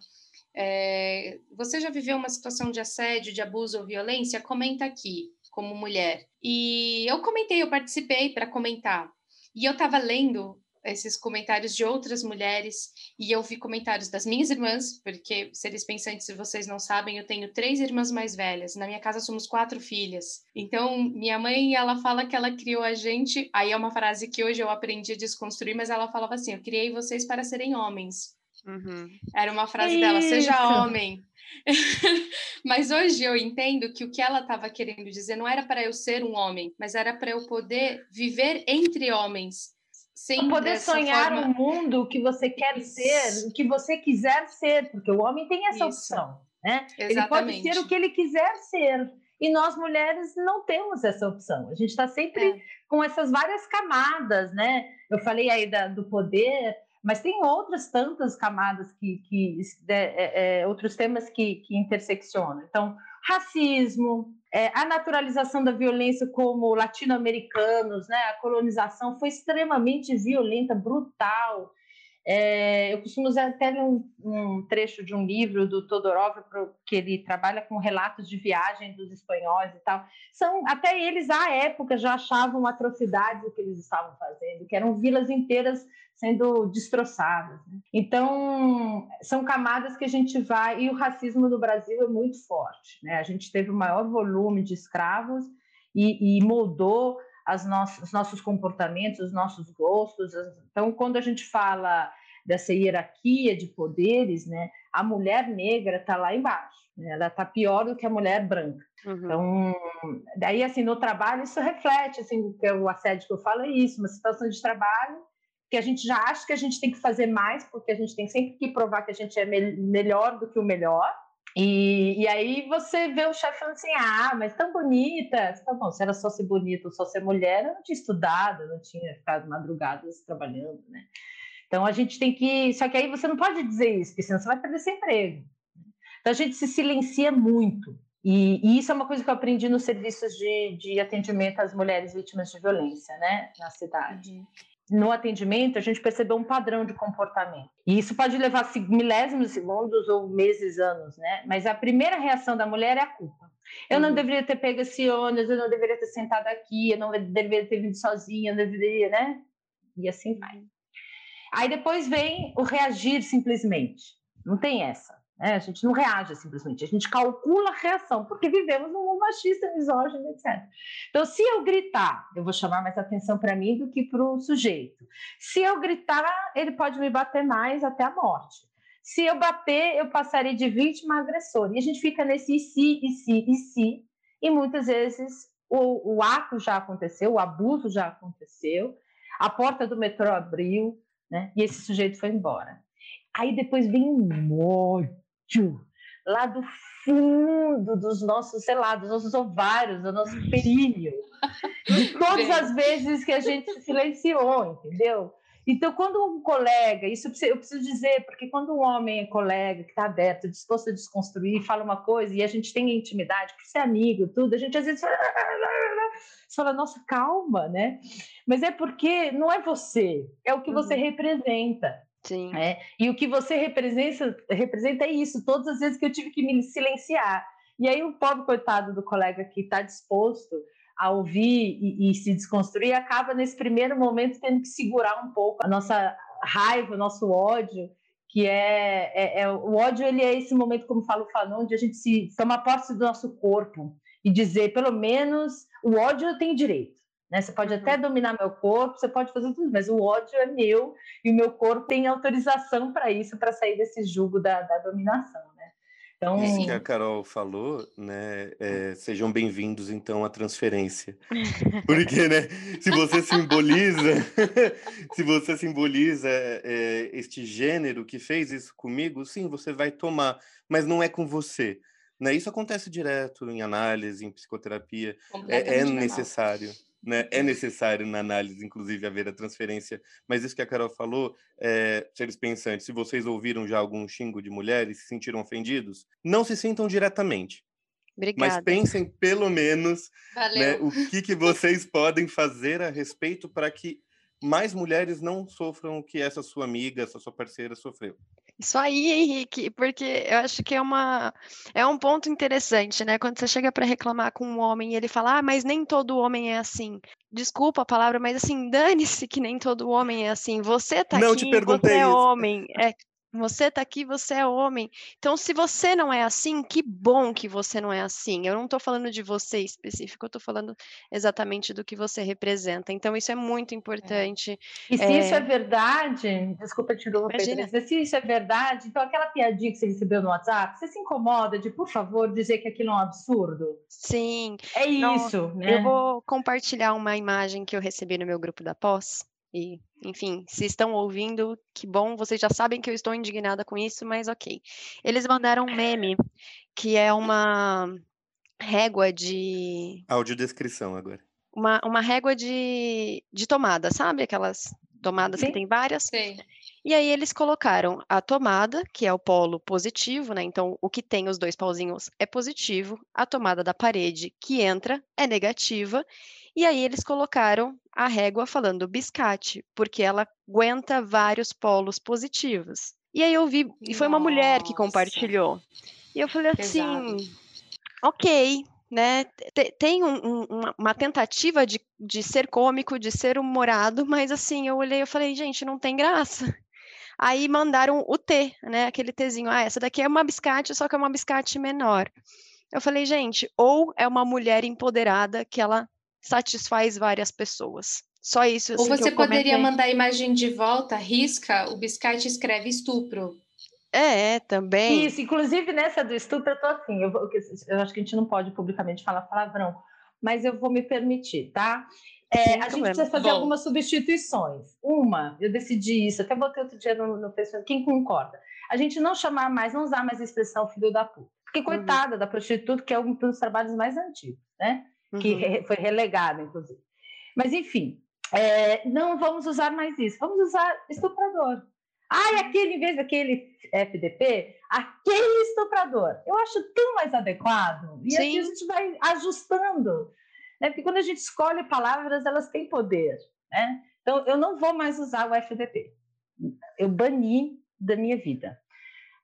É, você já viveu uma situação de assédio, de abuso ou violência? Comenta aqui como mulher. E eu comentei, eu participei para comentar. E eu estava lendo esses comentários de outras mulheres e eu vi comentários das minhas irmãs, porque seres pensantes, se vocês não sabem, eu tenho três irmãs mais velhas. Na minha casa somos quatro filhas. Então, minha mãe, ela fala que ela criou a gente. Aí é uma frase que hoje eu aprendi a desconstruir, mas ela falava assim: Eu criei vocês para serem homens. Uhum. Era uma frase dela: Seja homem. mas hoje eu entendo que o que ela estava querendo dizer não era para eu ser um homem, mas era para eu poder viver entre homens Sim, poder sonhar forma... um mundo que você quer Isso. ser, o que você quiser ser, porque o homem tem essa Isso. opção, né? Exatamente. Ele pode ser o que ele quiser ser. E nós mulheres não temos essa opção. A gente está sempre é. com essas várias camadas, né? Eu falei aí da, do poder, mas tem outras tantas camadas que, que é, é, outros temas que, que interseccionam. Então, racismo, é, a naturalização da violência como latino-americanos, né? A colonização foi extremamente violenta, brutal. É, eu costumo usar até um, um, trecho de um livro do Todorov, que ele trabalha com relatos de viagem dos espanhóis e tal. São até eles à época já achavam atrocidades o que eles estavam fazendo, que eram vilas inteiras sendo destroçadas. Né? Então são camadas que a gente vai e o racismo no Brasil é muito forte. Né? A gente teve o maior volume de escravos e, e moldou os nossos comportamentos, os nossos gostos. Então, quando a gente fala dessa hierarquia de poderes, né, a mulher negra está lá embaixo. Né, ela está pior do que a mulher branca. Uhum. Então, daí, assim, no trabalho, isso reflete, assim, que é o assédio que eu falo é isso, uma situação de trabalho que a gente já acha que a gente tem que fazer mais, porque a gente tem sempre que provar que a gente é me melhor do que o melhor, e, e aí você vê o chefe falando assim, ah, mas tão bonita. Tá bom, se era só ser bonita ou só ser mulher, eu não tinha estudado, eu não tinha ficado madrugadas trabalhando, né? Então a gente tem que. Só que aí você não pode dizer isso, porque senão você vai perder seu emprego. Então a gente se silencia muito. E, e isso é uma coisa que eu aprendi nos serviços de, de atendimento às mulheres vítimas de violência, né, na cidade. Uhum no atendimento, a gente percebeu um padrão de comportamento. E isso pode levar milésimos segundos ou meses, anos, né? Mas a primeira reação da mulher é a culpa. Eu não uhum. deveria ter pego esse ônibus, eu não deveria ter sentado aqui, eu não deveria ter vindo sozinha, eu deveria, né? E assim vai. Aí depois vem o reagir simplesmente. Não tem essa. Né? A gente não reage simplesmente, a gente calcula a reação, porque vivemos num mundo machista, misógino, etc. Então, se eu gritar, eu vou chamar mais atenção para mim do que para o sujeito. Se eu gritar, ele pode me bater mais até a morte. Se eu bater, eu passarei de vítima a agressor. E a gente fica nesse e se, e se, e se. E muitas vezes o, o ato já aconteceu, o abuso já aconteceu, a porta do metrô abriu, né? E esse sujeito foi embora. Aí depois vem um lá do fundo dos nossos, sei lá, dos nossos ovários, do nosso períneo, de todas as vezes que a gente se silenciou, entendeu? Então, quando um colega, isso eu preciso dizer, porque quando um homem é colega, que está aberto, disposto a desconstruir, fala uma coisa e a gente tem intimidade, por ser amigo, tudo, a gente às vezes fala, você fala, nossa, calma, né? Mas é porque não é você, é o que você uhum. representa. Sim. É, e o que você representa, representa é isso, todas as vezes que eu tive que me silenciar. E aí o pobre coitado do colega que está disposto a ouvir e, e, se desconstruir acaba nesse primeiro momento tendo que segurar um pouco a nossa raiva, o nosso ódio, que é, é, é, o ódio ele é esse momento, como fala o Fanon, de a gente se tomar posse do nosso corpo e dizer, pelo menos, o ódio eu tenho direito. Né? Você pode até uhum. dominar meu corpo, você pode fazer tudo, mas o ódio é meu e o meu corpo tem autorização para isso, para sair desse jugo da, da dominação. Né? Então... Isso que a Carol falou, né? É, sejam bem-vindos então à transferência. Porque, né, se você simboliza, se você simboliza é, este gênero que fez isso comigo, sim, você vai tomar, mas não é com você. Né? Isso acontece direto em análise, em psicoterapia, é, é necessário né, é necessário na análise, inclusive, haver a transferência. Mas isso que a Carol falou, é, seres pensantes, se vocês ouviram já algum xingo de mulheres, se sentiram ofendidos, não se sintam diretamente. Obrigada. Mas pensem, pelo menos, né, o que, que vocês podem fazer a respeito para que mais mulheres não sofram o que essa sua amiga, essa sua parceira sofreu. Isso aí, Henrique, porque eu acho que é uma é um ponto interessante, né? Quando você chega para reclamar com um homem e ele fala: "Ah, mas nem todo homem é assim". Desculpa a palavra, mas assim, dane-se que nem todo homem é assim. Você tá Não aqui, te perguntei você é isso. homem. É, você tá aqui, você é homem. Então, se você não é assim, que bom que você não é assim. Eu não tô falando de você específico, eu tô falando exatamente do que você representa. Então, isso é muito importante. E se isso é verdade, desculpa te interromper. Teresa, se isso é verdade, então aquela piadinha que você recebeu no WhatsApp, você se incomoda de, por favor, dizer que aquilo é um absurdo? Sim, É Não, isso, né? eu vou compartilhar uma imagem que eu recebi no meu grupo da pós. E, enfim, se estão ouvindo, que bom, vocês já sabem que eu estou indignada com isso, mas ok. Eles mandaram um meme que é uma régua de Audiodescrição agora. uma, uma régua de, de tomada, sabe? Aquelas tomadas que Sim. tem várias. Sei. E aí eles colocaram a tomada, que é o polo positivo, né? Então o que tem os dois pauzinhos é positivo, a tomada da parede que entra é negativa, e aí eles colocaram a régua falando biscate, porque ela aguenta vários polos positivos. E aí eu vi, e foi uma mulher que Nossa. compartilhou. E eu falei assim, Pesado. ok, né? te- Tem um- um- uma, uma tentativa de, de ser cômico, de ser humorado, mas assim, eu olhei e falei, gente, não tem graça. Aí mandaram o T, né? Aquele Tzinho. Ah, essa daqui é uma biscate, só que é uma biscate menor. Eu falei, gente, ou é uma mulher empoderada que ela satisfaz várias pessoas. Só isso. Ou assim, que você eu poderia comentei. mandar a imagem de volta, risca, o biscate escreve estupro. É, também. Isso, inclusive nessa do estupro, eu tô assim, eu, vou- eu acho que a gente não pode publicamente falar palavrão, mas eu vou me permitir, tá? É, a gente precisa fazer Bom. algumas substituições. Uma, eu decidi isso, até botei outro dia no, no Facebook, quem concorda? A gente não chamar mais, não usar mais a expressão filho da puta. Porque Uhum. coitada da prostituta, que é um dos trabalhos mais antigos, né? Que Uhum. foi relegado, inclusive. Mas, enfim, é, não vamos usar mais isso. Vamos usar estuprador. Ai, aquele, em vez daquele FDP, aquele estuprador. Eu acho tão mais adequado. E assim Sim. a gente vai ajustando. Né? Porque quando a gente escolhe palavras, elas têm poder. Né? Então, eu não vou mais usar o FDP. Eu bani da minha vida.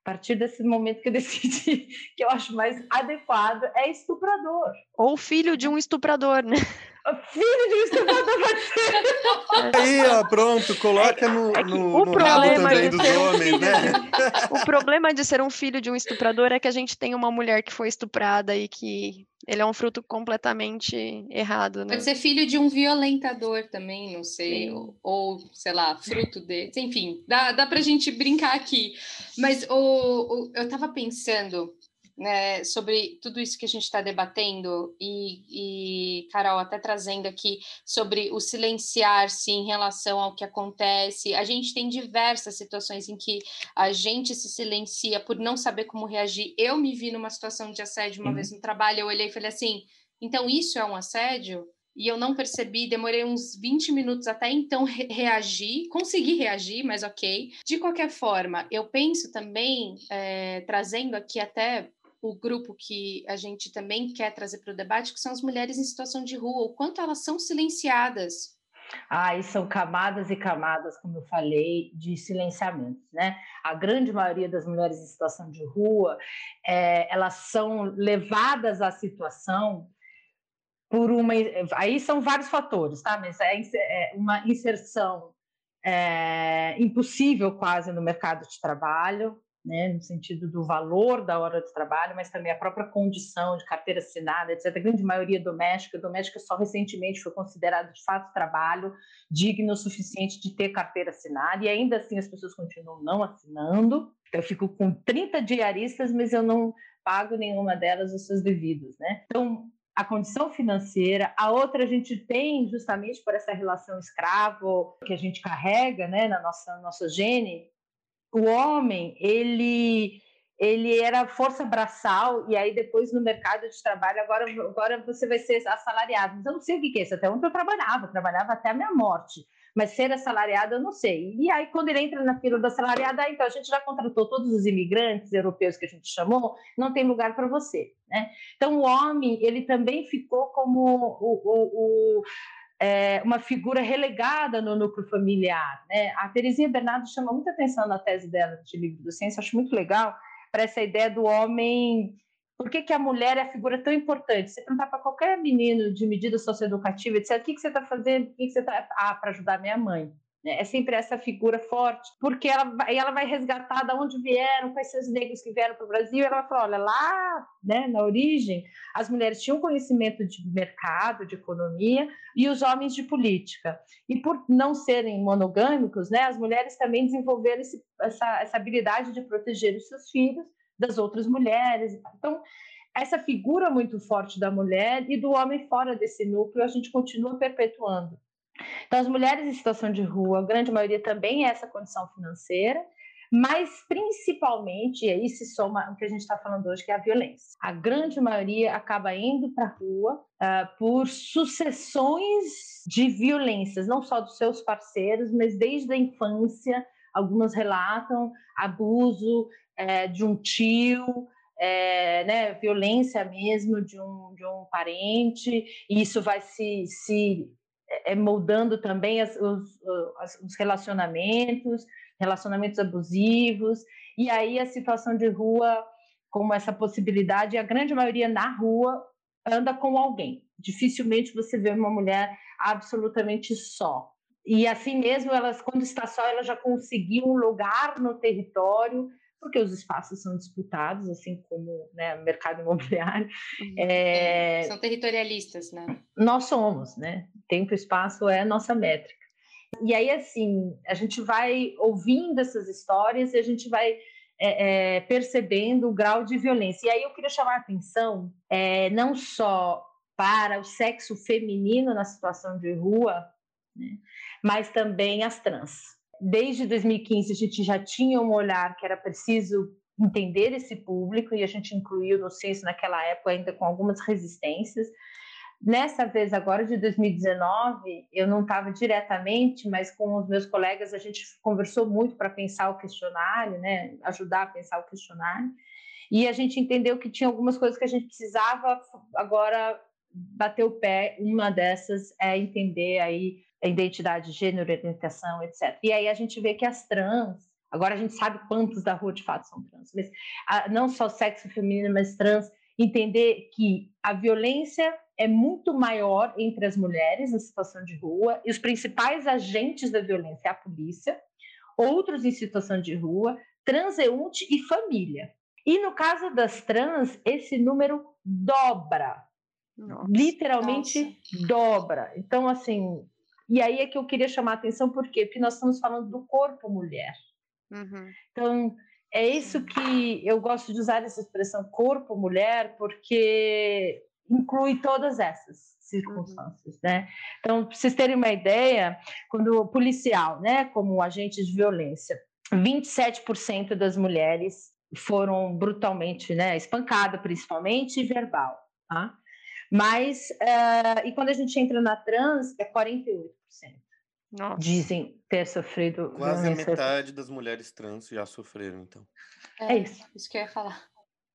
A partir desse momento que eu decidi que eu acho mais adequado é estuprador. Ou filho de um estuprador, né? Filho de um estuprador pode ser. Aí, ó, pronto, coloca no, é no, o no rabo problema também de dos ser um homens, filho né? O problema de ser um filho de um estuprador é que a gente tem uma mulher que foi estuprada e que ele é um fruto completamente errado, né? Pode ser filho de um violentador também, não sei, ou, ou, sei lá, fruto dele. Enfim, dá, dá pra gente brincar aqui. Mas o, o- eu tava pensando né, sobre tudo isso que a gente está debatendo, e, e, Carol, até trazendo aqui sobre o silenciar-se em relação ao que acontece. A gente tem diversas situações em que a gente se silencia por não saber como reagir. Eu me vi numa situação de assédio uma Uhum. vez no trabalho, eu olhei e falei assim: então isso é um assédio? E eu não percebi, demorei uns 20 minutos até então re reagir, consegui reagir, mas ok. De qualquer forma, eu penso também, é, trazendo aqui até o grupo que a gente também quer trazer para o debate, que são as mulheres em situação de rua, o quanto elas são silenciadas. Ah, e são camadas e camadas, como eu falei, de silenciamentos, né? A grande maioria das mulheres em situação de rua, é, elas são levadas à situação por uma. Aí são vários fatores, tá? Mas é, é uma inserção é, impossível quase no mercado de trabalho, né, no sentido do valor da hora de trabalho, mas também a própria condição de carteira assinada, etc. A grande maioria doméstica, doméstica só recentemente foi considerado de fato trabalho digno o suficiente de ter carteira assinada, e ainda assim as pessoas continuam não assinando. Eu fico com 30 diaristas, mas eu não pago nenhuma delas os seus devidos, né? Então, a condição financeira, a outra a gente tem justamente por essa relação escravo que a gente carrega, né, na nossa nossa gene, o homem, ele ele era força braçal e aí depois no mercado de trabalho agora agora você vai ser assalariado. Mas eu não sei o que é isso, até onde eu trabalhava, eu trabalhava até a minha morte. Mas ser assalariado eu não sei. E aí quando ele entra na fila do assalariado, então a gente já contratou todos os imigrantes europeus que a gente chamou, não tem lugar para você, né? Então o homem, ele também ficou como o, o, o é, uma figura relegada no núcleo familiar. Né? A Terezinha Bernardo chama muita atenção na tese dela de livro do ciência, acho muito legal, para essa ideia do homem. Por que, que a mulher é a figura tão importante? Você perguntar para qualquer menino de medida socioeducativa, etc., o que, que você está fazendo? O que, que você está. Ah, para ajudar minha mãe. Né? É sempre essa figura forte, porque ela vai, ela vai resgatar de onde vieram, quais são os negros que vieram para o Brasil. Ela vai falar: olha, lá né, na origem, as mulheres tinham conhecimento de mercado, de economia, e os homens de política. E por não serem monogâmicos, né, as mulheres também desenvolveram esse, essa, essa habilidade de proteger os seus filhos das outras mulheres. Então, essa figura muito forte da mulher e do homem fora desse núcleo, a gente continua perpetuando. Então, as mulheres em situação de rua, a grande maioria também é essa condição financeira, mas principalmente, e aí se soma o que a gente está falando hoje, que é a violência. A grande maioria acaba indo para a rua uh, por sucessões de violências, não só dos seus parceiros, mas desde a infância. Algumas relatam abuso é, de um tio, é, né, violência mesmo de um, de um parente, e isso vai se, se é, moldando também as, os, os relacionamentos, relacionamentos abusivos, e aí a situação de rua, como essa possibilidade, a grande maioria na rua anda com alguém. Dificilmente você vê uma mulher absolutamente só. E assim mesmo, elas, quando está só, ela já conseguiu um lugar no território, porque os espaços são disputados, assim como né, o mercado imobiliário. É... São territorialistas, né? Nós somos, né? Tempo e espaço é a nossa métrica. E aí, assim, a gente vai ouvindo essas histórias e a gente vai é, é, percebendo o grau de violência. E aí eu queria chamar a atenção é, não só para o sexo feminino na situação de rua, né, mas também as trans desde 2015 a gente já tinha um olhar que era preciso entender esse público e a gente incluiu no censo naquela época ainda com algumas resistências. Nessa vez agora de 2019, eu não estava diretamente, mas com os meus colegas a gente conversou muito para pensar o questionário, né, ajudar a pensar o questionário. E a gente entendeu que tinha algumas coisas que a gente precisava agora bater o pé. Uma dessas é entender aí identidade, gênero, orientação, etc. E aí a gente vê que as trans, agora a gente sabe quantos da rua de fato são trans, mas a, não só sexo feminino, mas trans, entender que a violência é muito maior entre as mulheres em situação de rua e os principais agentes da violência é a polícia, outros em situação de rua, transeunte e família. E no caso das trans, esse número dobra. Nossa, literalmente nossa. dobra. Então, assim, e aí é que eu queria chamar a atenção, por quê? Porque nós estamos falando do corpo mulher. Uhum. Então, é isso que eu gosto de usar essa expressão corpo mulher, porque inclui todas essas circunstâncias, uhum. né? Então, para vocês terem uma ideia, quando o policial, né, como agente de violência, 27% das mulheres foram brutalmente, né, espancadas, principalmente, e verbal, tá? Mas, uh, e quando a gente entra na trans, é 48%. Nossa. Dizem ter sofrido. Quase a metade das mulheres trans já sofreram, então. É, é isso. Isso que eu ia falar.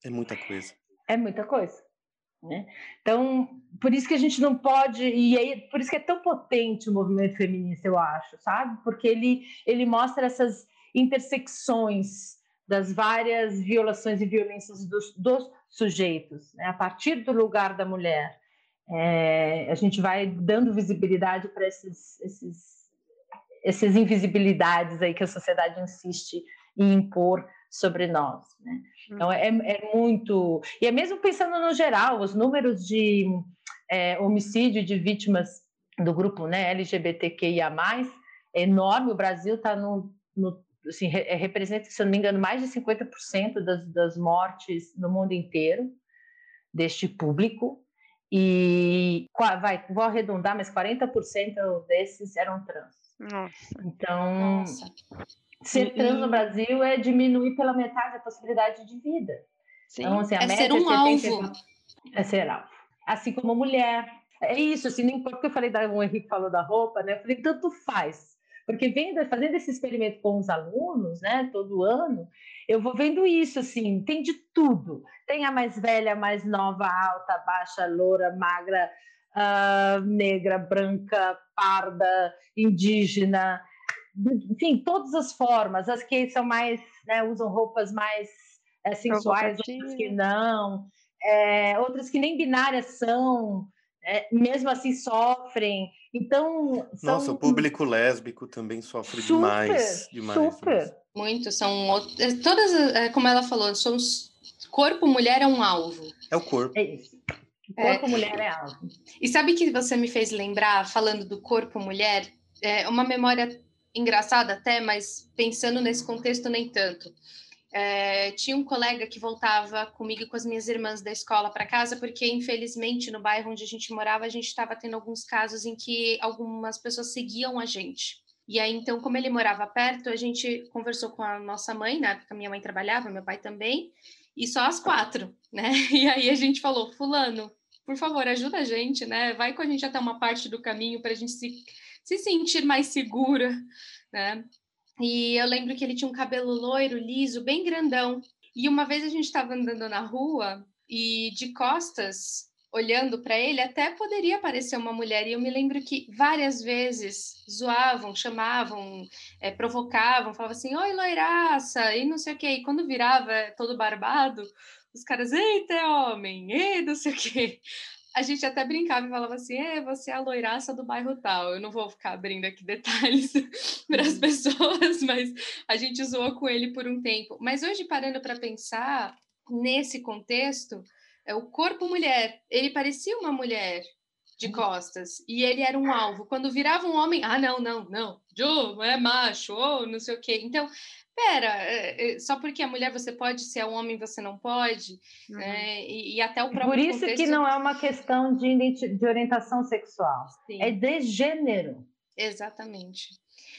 É muita coisa. É muita coisa. Né? Então, por isso que a gente não pode, e aí, por isso que é tão potente o movimento feminista, eu acho, sabe? Porque ele, ele mostra essas intersecções das várias violações e violências dos, dos sujeitos, né? a partir do lugar da mulher. É, a gente vai dando visibilidade para esses, esses, essas invisibilidades aí que a sociedade insiste em impor sobre nós. Né? Então, é, é, muito. E é mesmo pensando no geral, os números de é, homicídio de vítimas do grupo né, LGBTQIA, é enorme. O Brasil está no, no assim, é, representa, se eu não me engano, mais de 50% das, das mortes no mundo inteiro deste público. E vai, vou arredondar, mas 40% desses eram trans. Nossa. Então, Nossa. ser trans no Brasil é diminuir pela metade a possibilidade de vida. Sim. Então, assim, é ser um alvo. É ser alvo. Assim como mulher. É isso, assim, nem porque eu falei, da, o Henrique falou da roupa, né? Eu falei, tanto faz porque vendo, fazendo esse experimento com os alunos, né, todo ano, eu vou vendo isso, assim, tem de tudo. Tem a mais velha, a mais nova, alta, baixa, loura, magra, uh, negra, branca, parda, indígena, enfim, todas as formas, as que são mais, né, usam roupas mais é, sensuais, outras que não, é, outras que nem binárias são, é, mesmo assim sofrem. Então. São... Nossa, o público lésbico também sofre super, demais. demais super. Muito. São todas, é, como ela falou, somos. Corpo mulher é um alvo. É o corpo. É isso. O corpo é. mulher é alvo. E sabe que você me fez lembrar, falando do corpo mulher, é uma memória engraçada até, mas pensando nesse contexto nem tanto. É, tinha um colega que voltava comigo e com as minhas irmãs da escola para casa, porque infelizmente no bairro onde a gente morava, a gente estava tendo alguns casos em que algumas pessoas seguiam a gente. E aí, então, como ele morava perto, a gente conversou com a nossa mãe, na época minha mãe trabalhava, meu pai também, e só as quatro, né? E aí a gente falou, fulano, por favor, ajuda a gente, né? Vai com a gente até uma parte do caminho para a gente se, se sentir mais segura, né? E eu lembro que ele tinha um cabelo loiro, liso, bem grandão. E uma vez a gente estava andando na rua e de costas, olhando para ele, até poderia parecer uma mulher. E eu me lembro que várias vezes zoavam, chamavam, é, provocavam, falavam assim: Oi, loiraça, e não sei o quê. E quando virava todo barbado, os caras, eita, é homem, e não sei o quê a gente até brincava e falava assim: é, você é a loiraça do bairro tal. Eu não vou ficar abrindo aqui detalhes para as uhum. pessoas, mas a gente zoou com ele por um tempo. Mas hoje, parando para pensar nesse contexto, é o corpo mulher, ele parecia uma mulher de uhum. costas e ele era um alvo. Quando virava um homem, ah, não, não, não, Joe, é macho, ou não sei o quê. Então, pera, é, é, só porque a mulher você pode ser um homem você não pode, uhum. né? E, e, até o próprio Por isso contexto... que não é uma questão de, de orientação sexual, Sim. é de gênero. Exatamente.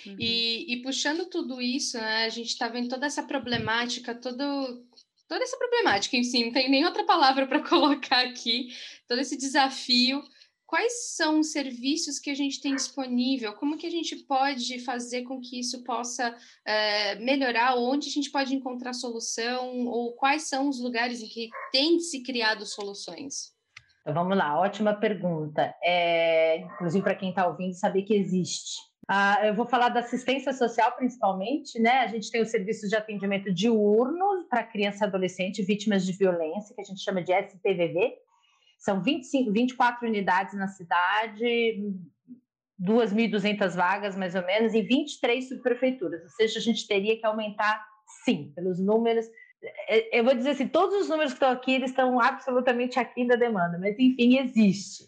Uhum. E, e, puxando tudo isso, né, a gente está vendo toda essa problemática, todo, toda essa problemática em si, não tem nem outra palavra para colocar aqui, todo esse desafio quais são os serviços que a gente tem disponível? Como que a gente pode fazer com que isso possa é, melhorar? Onde a gente pode encontrar solução? Ou quais são os lugares em que tem se criado soluções? Vamos lá, ótima pergunta. É, inclusive para quem está ouvindo, saber que existe. Ah, eu vou falar da assistência social principalmente, né? A gente tem os serviços de atendimento diurno para criança e adolescente vítimas de violência, que a gente chama de SPVV, são 25, 24 unidades na cidade, 2.200 vagas, mais ou menos, em 23 subprefeituras. Ou seja, a gente teria que aumentar, sim, pelos números. É, eu vou dizer assim, todos os números que estão aqui, eles estão absolutamente aqui da demanda, mas, enfim, existe.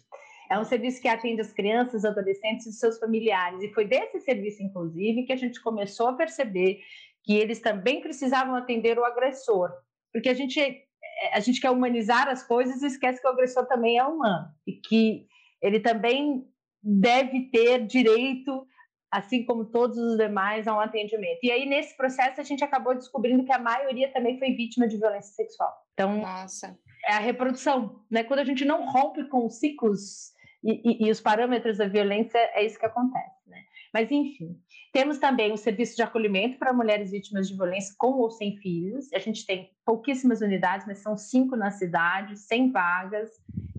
É um serviço que atende as crianças, adolescentes e seus familiares. E foi desse serviço, inclusive, que a gente começou a perceber que eles também precisavam atender o agressor. Porque a gente é, a gente quer humanizar as coisas e esquece que o agressor também é humano e que ele também deve ter direito, assim como todos os demais, a um atendimento. E aí, nesse processo, a gente acabou descobrindo que a maioria também foi vítima de violência sexual. Então, Nossa. é a reprodução. Né? Quando a gente não rompe com os ciclos e, e, e os parâmetros da violência, é isso que acontece. Né? Mas, enfim, temos também o serviço de acolhimento para mulheres vítimas de violência com ou sem filhos. A gente tem pouquíssimas unidades, mas são cinco na cidade, 100 vagas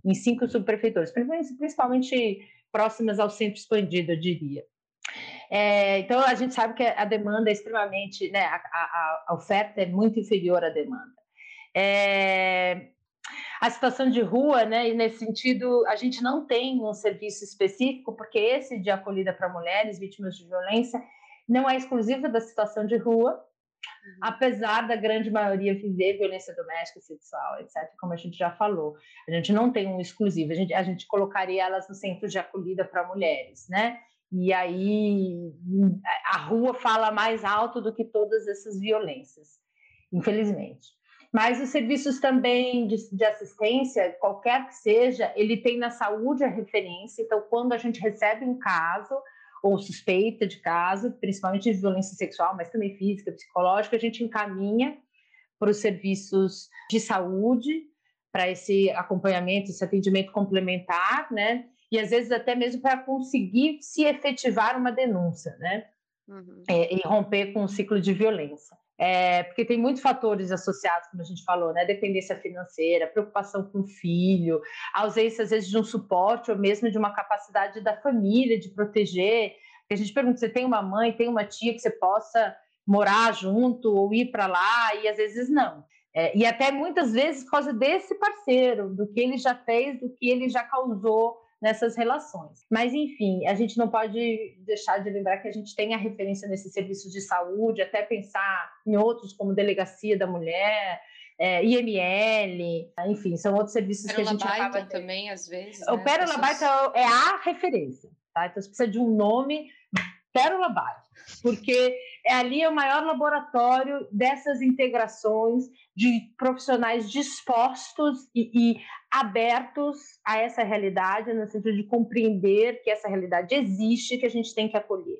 em cinco subprefeituras, principalmente próximas ao centro expandido, eu diria. É, então, a gente sabe que a demanda é extremamente, né, a, a, a oferta é muito inferior à demanda. É, a situação de rua, né, e nesse sentido, a gente não tem um serviço específico, porque esse de acolhida para mulheres vítimas de violência não é exclusivo da situação de rua, uhum. apesar da grande maioria viver violência doméstica, sexual, etc., como a gente já falou. A gente não tem um exclusivo, a gente, a gente colocaria elas no centro de acolhida para mulheres, né? E aí a rua fala mais alto do que todas essas violências, infelizmente. Mas os serviços também de, de, assistência, qualquer que seja, ele tem na saúde a referência. Então, quando a gente recebe um caso ou suspeita de caso, principalmente de violência sexual, mas também física, psicológica, a gente encaminha para os serviços de saúde, para esse acompanhamento, esse atendimento complementar, né? E às vezes até mesmo para conseguir se efetivar uma denúncia, né? Uhum. É, e romper com o ciclo de violência. É, porque tem muitos fatores associados, como a gente falou, né? Dependência financeira, preocupação com o filho, ausência, às vezes, de um suporte ou mesmo de uma capacidade da família de proteger. A gente pergunta: você tem uma mãe, tem uma tia que você possa morar junto ou ir para lá? E às vezes não. É, e até muitas vezes por causa desse parceiro, do que ele já fez, do que ele já causou nessas relações. Mas, enfim, a gente não pode deixar de lembrar que a gente tem a referência nesses serviços de saúde, até pensar em outros como Delegacia da Mulher, é, IML, enfim, são outros serviços Pérola que a gente Baita acaba... também, às vezes. O né? Pérola Pessoas- Baita é a referência, tá? Então, você precisa de um nome, Pérola Baita, porque é ali é o maior laboratório dessas integrações de profissionais dispostos e, e abertos a essa realidade, no sentido de compreender que essa realidade existe, que a gente tem que acolher.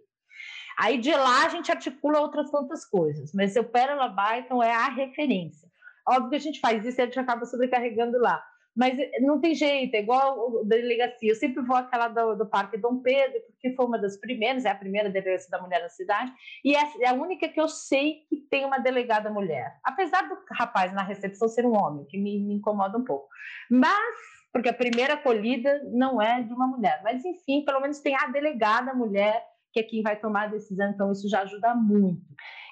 Aí de lá a gente articula outras tantas coisas, mas o Pérola Byton é a referência. Óbvio que a gente faz isso e a gente acaba sobrecarregando lá. Mas não tem jeito, é igual da delegacia. Eu sempre vou àquela do, do Parque Dom Pedro, porque foi uma das primeiras, é a primeira delegacia da mulher na cidade, e é a única que eu sei que tem uma delegada mulher. Apesar do rapaz na recepção ser um homem, que me, me incomoda um pouco. Mas, porque a primeira acolhida não é de uma mulher. Mas, enfim, pelo menos tem a delegada mulher, que é quem vai tomar a decisão, então isso já ajuda muito.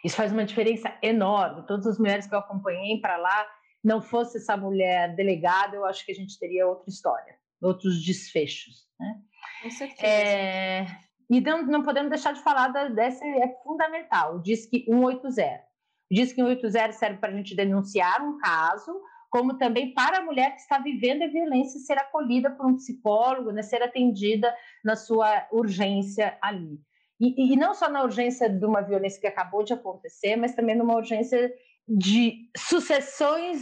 Isso faz uma diferença enorme. Todas as mulheres que eu acompanhei para lá, não fosse essa mulher delegada, eu acho que a gente teria outra história, outros desfechos. Né? Com certeza. É, e não, não podemos deixar de falar da, dessa, é fundamental, o DISC 180. O DISC 180 serve para a gente denunciar um caso, como também para a mulher que está vivendo a violência ser acolhida por um psicólogo, né, ser atendida na sua urgência ali. E, e não só na urgência de uma violência que acabou de acontecer, mas também numa urgência de sucessões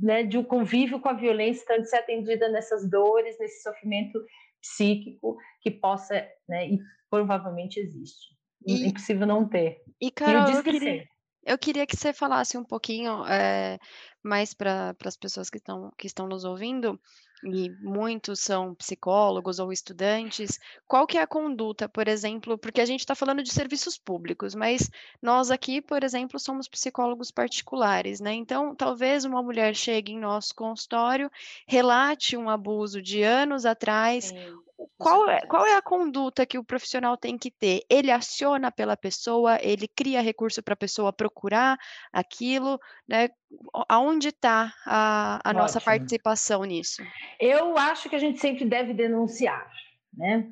né, de um convívio com a violência, de ser atendida nessas dores, nesse sofrimento psíquico que possa, né, e provavelmente existe. E- É impossível não ter. E, E Carol, o eu Disque queria, 100. eu queria que você falasse um pouquinho eh, mais para as pessoas que estão, que estão nos ouvindo, e muitos são psicólogos ou estudantes, qual que é a conduta, por exemplo, porque a gente está falando de serviços públicos, mas nós aqui, por exemplo, somos psicólogos particulares, né? Então, talvez uma mulher chegue em nosso consultório, relate um abuso de anos atrás, Sim, qual é, qual é a conduta que o profissional tem que ter? Ele aciona pela pessoa, ele cria recurso para a pessoa procurar aquilo, né? Aonde está a, a nossa participação nisso? Eu acho que a gente sempre deve denunciar, né?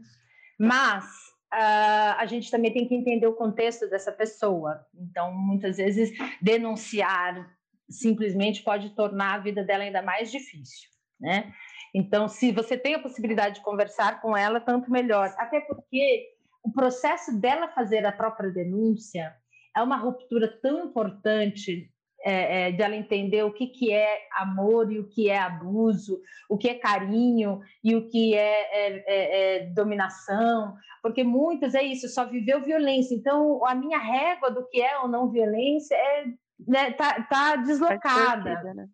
Mas ah, a gente também tem que entender o contexto dessa pessoa. Então, muitas vezes, denunciar simplesmente pode tornar a vida dela ainda mais difícil, né? Então, se você tem a possibilidade de conversar com ela, tanto melhor. Até porque o processo dela fazer a própria denúncia é uma ruptura tão importante é, é, de ela entender o que, que é amor e o que é abuso, o que é carinho e o que é, é, é, é dominação, porque muitas é isso, só viveu violência. Então, a minha régua do que é ou não violência é né, tá, tá deslocada. Distorcida, né?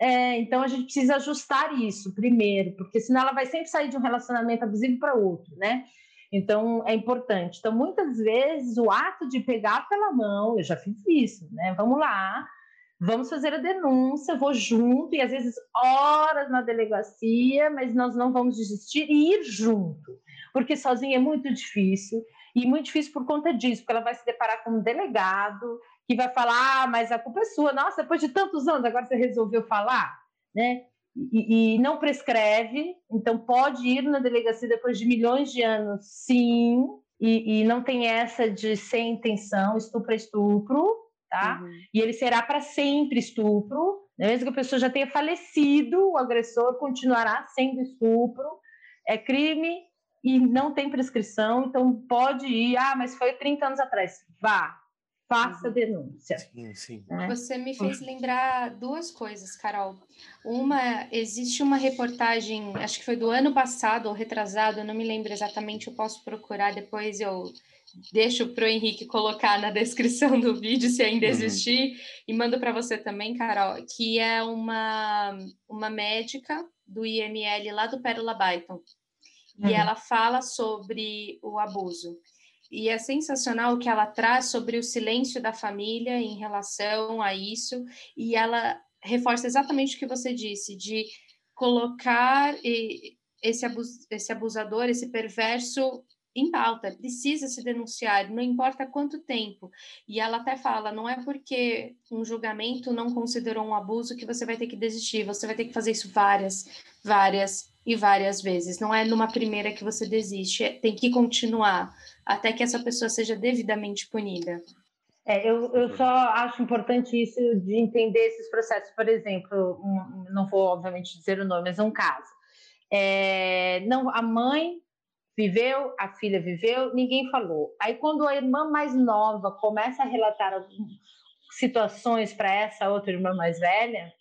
É, então a gente precisa ajustar isso primeiro, porque senão ela vai sempre sair de um relacionamento abusivo para outro, né? Então é importante. Então muitas vezes o ato de pegar pela mão, eu já fiz isso, né? Vamos lá, vamos fazer a denúncia, vou junto e às vezes horas na delegacia, mas nós não vamos desistir e ir junto, porque sozinha é muito difícil e muito difícil por conta disso, porque ela vai se deparar com um delegado que vai falar, ah, mas a culpa é sua. Nossa, depois de tantos anos, agora você resolveu falar, né? E, e não prescreve, então pode ir na delegacia depois de milhões de anos, sim, e, e não tem essa de sem intenção, estupro é estupro, tá? Uhum. E ele será para sempre estupro, né? mesmo que a pessoa já tenha falecido, o agressor continuará sendo estupro, é crime e não tem prescrição, então pode ir, ah, mas foi 30 anos atrás, vá, faça a denúncia. Sim, sim. né? Você me fez lembrar duas coisas, Carol. Uma, existe uma reportagem, acho que foi do ano passado ou retrasado, eu não me lembro exatamente, eu posso procurar depois, eu deixo para o Henrique colocar na descrição do vídeo, se ainda Uhum. existir, e mando para você também, Carol, que é uma, uma médica do IML lá do Pérola Byton, e Uhum. ela fala sobre o abuso. E é sensacional o que ela traz sobre o silêncio da família em relação a isso, e ela reforça exatamente o que você disse, de colocar esse, abus, esse abusador, esse perverso em pauta, precisa se denunciar, não importa quanto tempo. E ela até fala: não é porque um julgamento não considerou um abuso que você vai ter que desistir, você vai ter que fazer isso várias, várias e várias vezes. Não é numa primeira que você desiste, tem que continuar até que essa pessoa seja devidamente punida. É, eu, eu só acho importante isso de entender esses processos. Por exemplo, um, não vou obviamente dizer o nome, mas um caso. É, não, a mãe viveu, a filha viveu, ninguém falou. Aí, quando a irmã mais nova começa a relatar situações para essa outra irmã mais velha,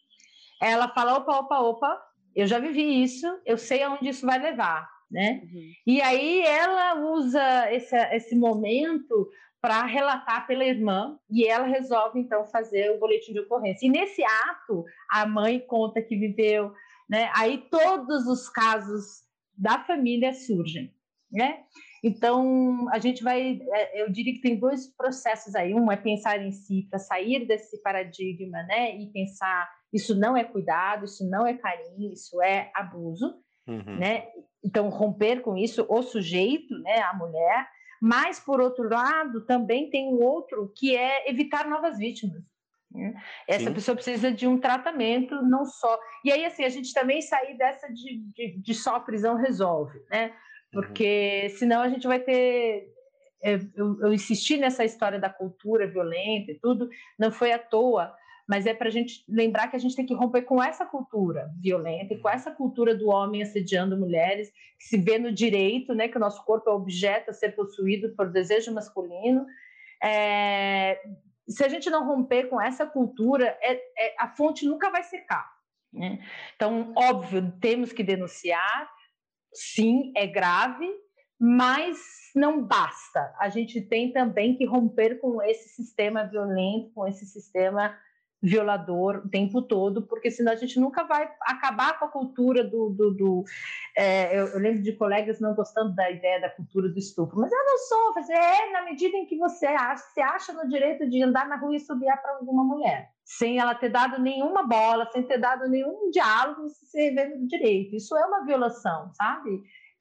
ela fala: opa, opa, opa, eu já vivi isso, eu sei aonde isso vai levar. Né? Uhum. E aí ela usa esse, esse momento para relatar pela irmã e ela resolve então fazer o boletim de ocorrência. E nesse ato, a mãe conta que viveu, né? Aí todos os casos da família surgem né? Então, a gente vai, é, eu diria que tem dois processos aí. Um é pensar em si para sair desse paradigma, né? E pensar isso não é cuidado, isso não é carinho, isso é abuso, uhum. né? Então, romper com isso o sujeito, né? A mulher. Mas, por outro lado, também tem um outro que é evitar novas vítimas. Né? Essa Sim. pessoa precisa de um tratamento, não só. E aí, assim, a gente também sair dessa de, de, de só prisão resolve, né? Uhum. porque senão a gente vai ter. É, eu, eu insisti nessa história da cultura violenta e tudo, não foi à toa, mas é para a gente lembrar que a gente tem que romper com essa cultura violenta e com essa cultura do homem assediando mulheres, que se vê no direito, né, que o nosso corpo é objeto a ser possuído por desejo masculino. É, se a gente não romper com essa cultura, é, é, a fonte nunca vai secar. Né? Então, óbvio, temos que denunciar, sim, é grave, mas não basta. A gente tem também que romper com esse sistema violento, com esse sistema violador o tempo todo, porque senão a gente nunca vai acabar com a cultura do. do, do é, eu, eu, lembro de colegas não gostando da ideia da cultura do estupro, mas eu não sou, é na medida em que você acha, se acha no direito de andar na rua e subir para alguma mulher, sem ela ter dado nenhuma bola, sem ter dado nenhum diálogo, se revendo do direito. Isso é uma violação, sabe?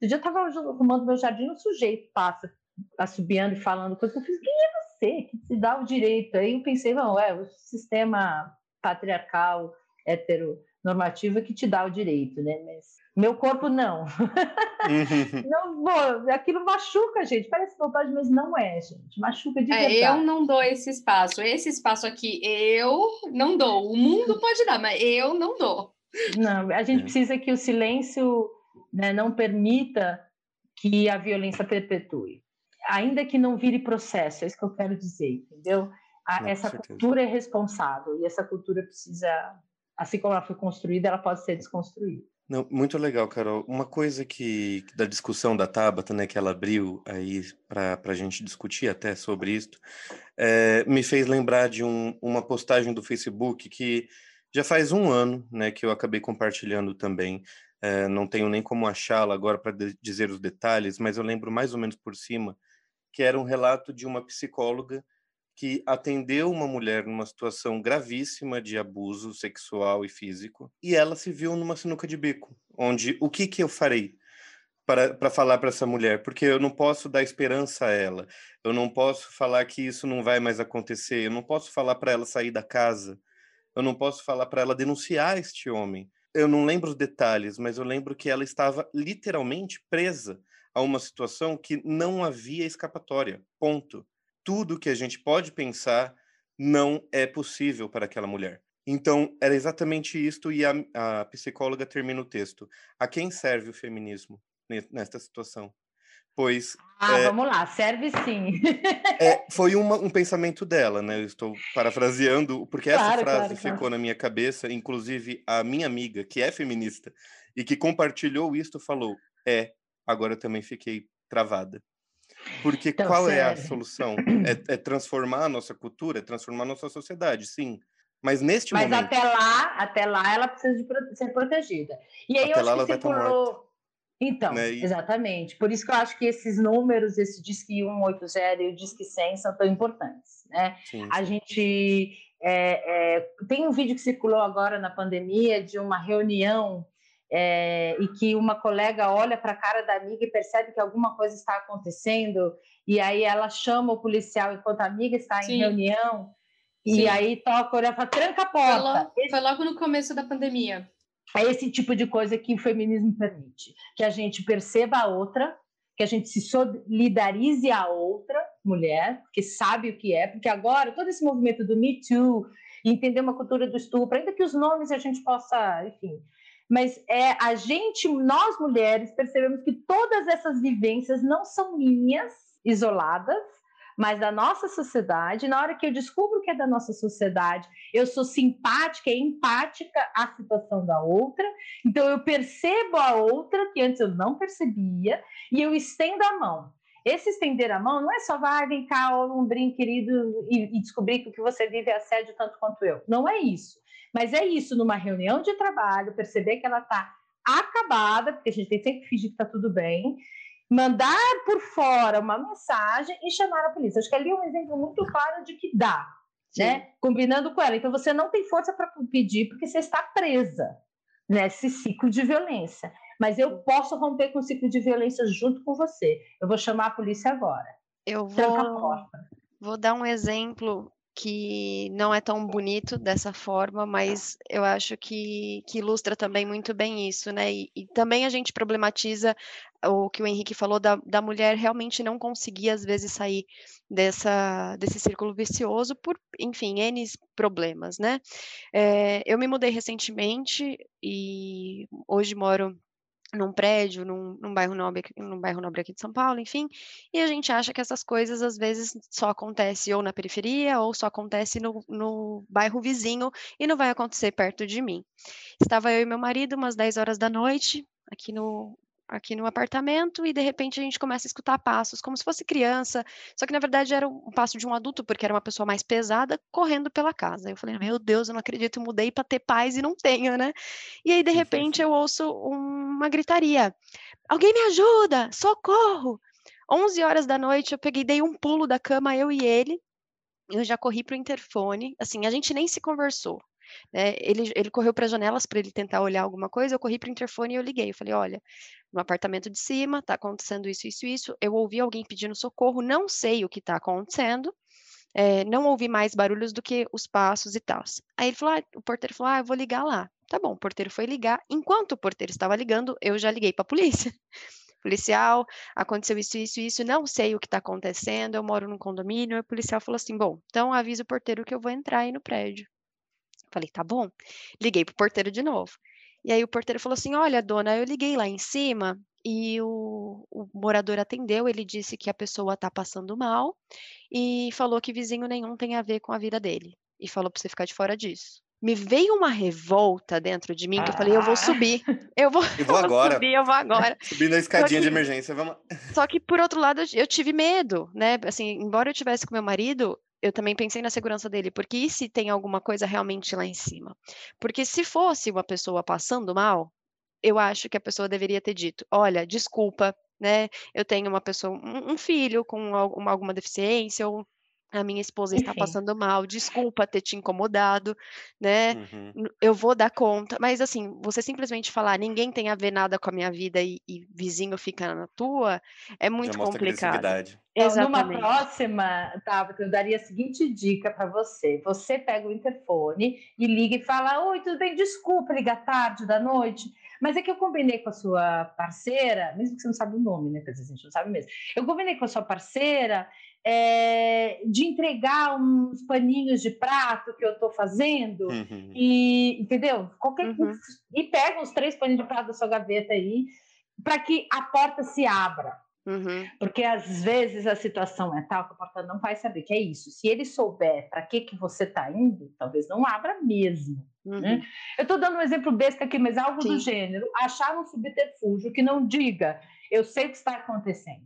Um dia eu estava arrumando meu jardim, um sujeito passa assobiando e falando coisas, eu fiz, quem é você que se dá o direito? Aí eu pensei, não, é o sistema patriarcal, heteronormativo é que te dá o direito, né? Mas meu corpo não. Uhum. não vou, aquilo machuca, gente. Parece vontade, mas não é, gente. Machuca de é, verdade. Eu não dou esse espaço. Esse espaço aqui eu não dou. O mundo pode dar, mas eu não dou. Não, a gente é. precisa que o silêncio né, não permita que a violência perpetue ainda que não vire processo, é isso que eu quero dizer, entendeu? A, essa cultura é responsável e essa cultura precisa, assim como ela foi construída, ela pode ser desconstruída. Não, muito legal, Carol. Uma coisa que da discussão da Tabata, né, que ela abriu aí para a gente discutir até sobre isso, é, me fez lembrar de um, uma postagem do Facebook que já faz um ano, né, que eu acabei compartilhando também. É, não tenho nem como achá-la agora para dizer os detalhes, mas eu lembro mais ou menos por cima que era um relato de uma psicóloga que atendeu uma mulher numa situação gravíssima de abuso sexual e físico, e ela se viu numa sinuca de bico, onde o que que eu farei para, para falar para essa mulher? Porque eu não posso dar esperança a ela, eu não posso falar que isso não vai mais acontecer, eu não posso falar para ela sair da casa, eu não posso falar para ela denunciar este homem. Eu não lembro os detalhes, mas eu lembro que ela estava literalmente presa a uma situação que não havia escapatória. Ponto. Tudo que a gente pode pensar não é possível para aquela mulher. Então, era exatamente isto, e a, a psicóloga termina o texto. A quem serve o feminismo nesta situação? Pois. Ah, é, vamos lá, serve sim. é, foi uma, um pensamento dela, né? Eu estou parafraseando, porque essa claro, frase claro, ficou claro. na minha cabeça, inclusive a minha amiga, que é feminista, e que compartilhou isto, falou: é, agora eu também fiquei travada. Porque então, qual sério. é a solução? É, é, transformar a nossa cultura, é transformar a nossa sociedade, sim. Mas neste Mas momento... até lá, até lá ela precisa de ser protegida. E aí até eu acho que você falou... Então, né? E- exatamente. Por isso que eu acho que esses números, esse Disque 180 e o Disque 100 são tão importantes, né? sim, A gente é, é, tem um vídeo que circulou agora na pandemia de uma reunião é, e que uma colega olha para a cara da amiga e percebe que alguma coisa está acontecendo e aí ela chama o policial enquanto a amiga está em Sim. reunião e Sim. aí toca, olha, fala, tranca a Foi, porta. lo- foi logo no começo da pandemia. É esse tipo de coisa que o feminismo permite, que a gente perceba a outra, que a gente se solidarize a outra mulher, que sabe o que é, porque agora todo esse movimento do Me Too, entender uma cultura do estupro, ainda que os nomes a gente possa, enfim, mas é a gente, nós mulheres, percebemos que todas essas vivências não são minhas, isoladas, mas da nossa sociedade. Na hora que eu descubro que é da nossa sociedade, eu sou simpática e empática à situação da outra, então eu percebo a outra que antes eu não percebia e eu estendo a mão. Esse estender a mão não é só vai, vem cá, brinco querido e, e descobrir que o que você vive é assédio tanto quanto eu. Não é isso. Mas é isso, numa reunião de trabalho, perceber que ela está acabada, porque a gente tem sempre que fingir que está tudo bem, mandar por fora uma mensagem e chamar a polícia. Acho que ali é um exemplo muito claro de que dá, né? Combinando com ela. Então você não tem força para pedir porque você está presa nesse ciclo de violência. Mas eu posso romper com o ciclo de violência junto com você. Eu vou chamar a polícia agora. Eu vou, vou dar um exemplo que não é tão bonito dessa forma, mas eu acho que, que ilustra também muito bem isso, né? E, e também a gente problematiza o que o Henrique falou da, da mulher realmente não conseguir, às vezes, sair dessa, desse círculo vicioso por, enfim, N problemas, né? Eh, eu me mudei recentemente e hoje moro num prédio, num, num bairro nobre, num bairro nobre aqui de São Paulo, enfim, e a gente acha que essas coisas às vezes só acontece ou na periferia ou só acontece no, no bairro vizinho e não vai acontecer perto de mim. Estava eu e meu marido umas 10 horas da noite aqui no aqui no apartamento e de repente a gente começa a escutar passos como se fosse criança, só que na verdade era um passo de um adulto porque era uma pessoa mais pesada correndo pela casa. Eu falei: "Meu Deus, eu não acredito, eu mudei para ter paz e não tenho, né?" E aí de repente eu ouço uma gritaria. Alguém me ajuda! Socorro! 11 horas da noite eu peguei, dei um pulo da cama, eu e ele. Eu já corri pro interfone, assim, a gente nem se conversou, né? Ele, ele correu para as janelas para ele tentar olhar alguma coisa, eu corri pro interfone e eu liguei. Eu falei: olha, no apartamento de cima tá acontecendo isso, isso, isso. Eu ouvi alguém pedindo socorro, não sei o que tá acontecendo. eh, não ouvi mais barulhos do que os passos e tal. Aí ele falou: ah, o porteiro falou: ah, eu vou ligar lá. Tá bom, o porteiro foi ligar. Enquanto o porteiro estava ligando, eu já liguei para a polícia. Policial, aconteceu isso, isso, isso, não sei o que está acontecendo, eu moro num condomínio. E o policial falou assim: bom, então avisa o porteiro que eu vou entrar aí no prédio. Falei, tá bom. Liguei pro porteiro de novo. E aí o porteiro falou assim: olha, dona, eu liguei lá em cima e o, o morador atendeu, ele disse que a pessoa tá passando mal e falou que vizinho nenhum tem a ver com a vida dele. E falou para você ficar de fora disso. Me veio uma revolta dentro de mim que eu falei, eu vou Ah. subir. Eu vou, Eu vou agora. subir, eu vou agora. Subindo a escadinha de que- emergência, vamos. Só que, por outro lado, eu, eu tive medo, né? Assim, embora eu tivesse com meu marido, eu também pensei na segurança dele, porque e se tem alguma coisa realmente lá em cima? Porque se fosse uma pessoa passando mal, eu acho que a pessoa deveria ter dito: olha, desculpa, né? Eu tenho uma pessoa, um, filho com al- uma- alguma deficiência, ou a minha esposa está Enfim. passando mal, desculpa ter te incomodado, né? Uhum. eu vou dar conta. Mas assim, você simplesmente falar ninguém tem a ver nada com a minha vida e, e vizinho fica na tua, é muito complicado. Então, numa Exatamente. próxima, Tabata, eu daria a seguinte dica para você. Você pega o interfone e liga e fala: Oi, tudo bem? Desculpa ligar tarde da noite, mas é que eu combinei com a sua parceira, mesmo que você não sabe o nome, né? Quer dizer, a gente não sabe mesmo. Eu combinei com a sua parceira é, de entregar uns paninhos de prato que eu estou fazendo. Uhum. E, entendeu? Qualquer Uhum. E pega uns três paninhos de prato da sua gaveta aí, para que a porta se abra. Uhum, Porque às vezes a situação é tal que a porta não vai saber que é isso. Se ele souber para que, que você está indo, talvez não abra mesmo. uhum. Né? Eu estou dando um exemplo besta aqui, mas algo do Sim. gênero. Achar um subterfúgio que não diga, eu sei o que está acontecendo.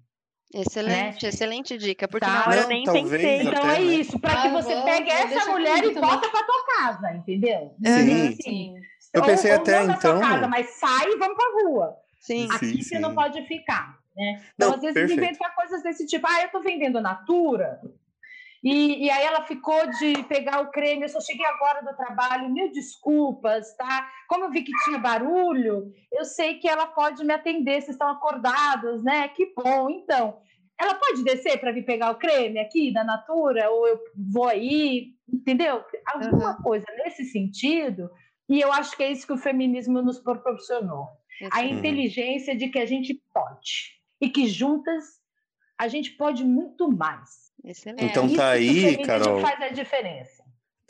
Excelente, excelente dica, porque Tá. na hora eu nem talvez pensei. até, Então é né? isso, para que Ah, você vou- pegue essa mulher e também. volta para tua casa, entendeu? Uhum. Assim, Sim. Eu ou- pensei ou até, então- casa, mas sai e vamos para rua. Sim. Aqui Sim, você sim. não pode ficar, né? Então, Não, às vezes, perfeito. inventar coisas desse tipo. Ah, eu tô vendendo Natura. E, e aí ela ficou de pegar o creme, eu só cheguei agora do trabalho, mil desculpas, tá? Como eu vi que tinha barulho, eu sei que ela pode me atender, vocês estão acordados, né? Que bom, então. Ela pode descer para vir pegar o creme aqui da Natura, ou eu vou aí, entendeu? Alguma coisa nesse sentido, e eu acho que é isso que o feminismo nos proporcionou a inteligência de que a gente pode e que juntas a gente pode muito mais. Excelente. Então Isso tá aí, Carol. faz a diferença.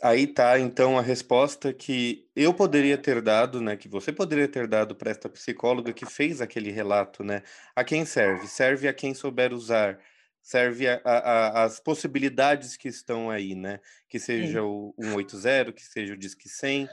Aí tá, então, a resposta que eu poderia ter dado, né? Que você poderia ter dado para esta psicóloga que fez aquele relato, né? A quem serve? Serve a quem souber usar. Serve a, a- a- as possibilidades que estão aí, né? Que seja o 180, que seja o Disque 100,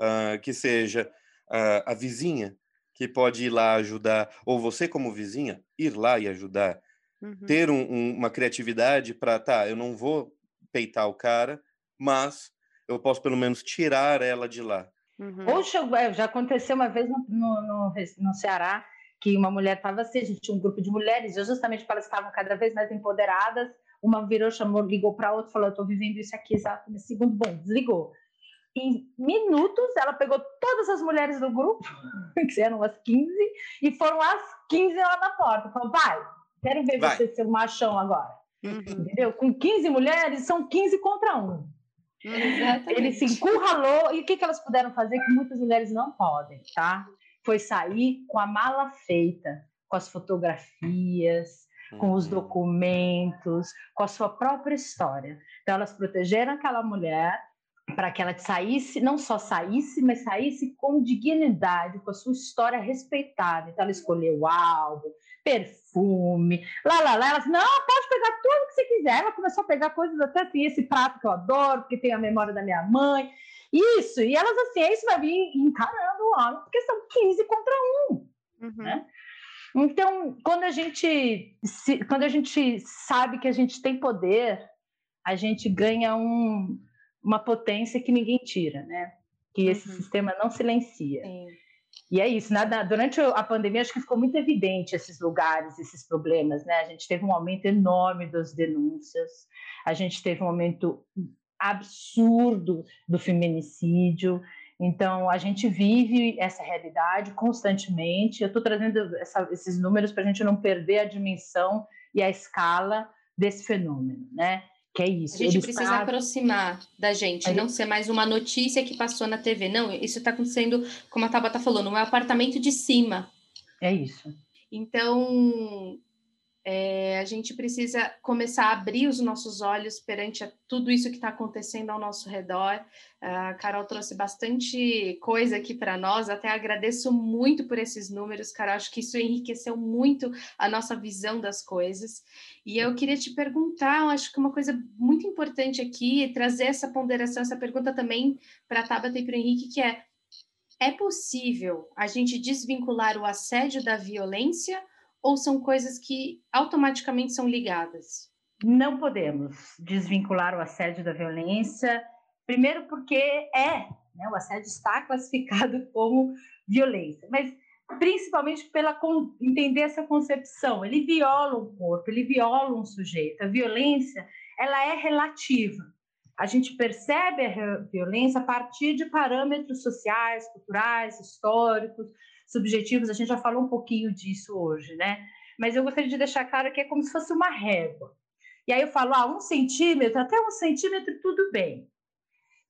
ah, que seja ah, a vizinha que pode ir lá ajudar, ou você como vizinha, ir lá e ajudar Uhum. ter um- um- uma criatividade para, tá, eu não vou peitar o cara, mas eu posso pelo menos tirar ela de lá. Uhum. Ou chegou, já aconteceu uma vez no, no, no, no Ceará que uma mulher estava assim, a gente tinha um grupo de mulheres, e justamente porque elas estavam cada vez mais empoderadas, uma virou, chamou, ligou para outra, falou, eu estou vivendo isso aqui exato nesse segundo, bom, desligou. Em minutos, ela pegou todas as mulheres do grupo, que eram umas 15, e foram as 15 lá na porta. Falou, vai, quero ver Vai. você ser um machão agora. Uhum. Entendeu? Com 15 mulheres, são 15 contra um. Exatamente. Ele se encurralou e o que, que elas puderam fazer que muitas mulheres não podem, tá? Foi sair com a mala feita, com as fotografias, com os Uhum. documentos, com a sua própria história. Então elas protegeram aquela mulher para que ela saísse, não só saísse, mas saísse com dignidade, com a sua história respeitada. Então ela escolheu o álbum, perfume, lá, lá, lá. Elas, não, pode pegar tudo que você quiser. Ela começou a pegar coisas até assim, esse prato que eu adoro, porque tem a memória da minha mãe. Isso, e elas assim, é isso vai vir encarando o homem, porque são 15 contra Uhum. né? Então, quando a gente se- quando a gente sabe que a gente tem poder, a gente ganha um- uma potência que ninguém tira, né? Que esse Uhum. sistema não silencia. Sim. E é isso. Nada, durante a pandemia, acho que ficou muito evidente esses lugares, esses problemas, né? A gente teve um aumento enorme das denúncias, a gente teve um aumento absurdo do feminicídio. Então, a gente vive essa realidade constantemente. Eu estou trazendo essa- esses números para a gente não perder a dimensão e a escala desse fenômeno, né? Que é isso. A gente ele precisa está- aproximar da gente, A não ser mais uma notícia que passou na TV. Não, isso está acontecendo, como a Tabata falou, no meu apartamento de cima. É isso. Então, é, a gente precisa começar a abrir os nossos olhos perante tudo isso que está acontecendo ao nosso redor. A Carol trouxe bastante coisa aqui para nós, até agradeço muito por esses números, Carol. Acho que isso enriqueceu muito a nossa visão das coisas. E eu queria te perguntar, acho que uma coisa muito importante aqui, trazer essa ponderação, essa pergunta também para a Tabata e para o Henrique, que é: é possível a gente desvincular o assédio da violência ou são coisas que automaticamente são ligadas? Não podemos desvincular o assédio da violência, primeiro porque é, né, o assédio está classificado como violência, mas principalmente pela entender essa concepção, ele viola um corpo, ele viola um sujeito. A violência, ela é relativa. A gente percebe a violência a partir de parâmetros sociais, culturais, históricos, subjetivos. A gente já falou um pouquinho disso hoje, né? Mas eu gostaria de deixar claro que é como se fosse uma régua. E aí eu falo, ah, um centímetro, até um centímetro, tudo bem.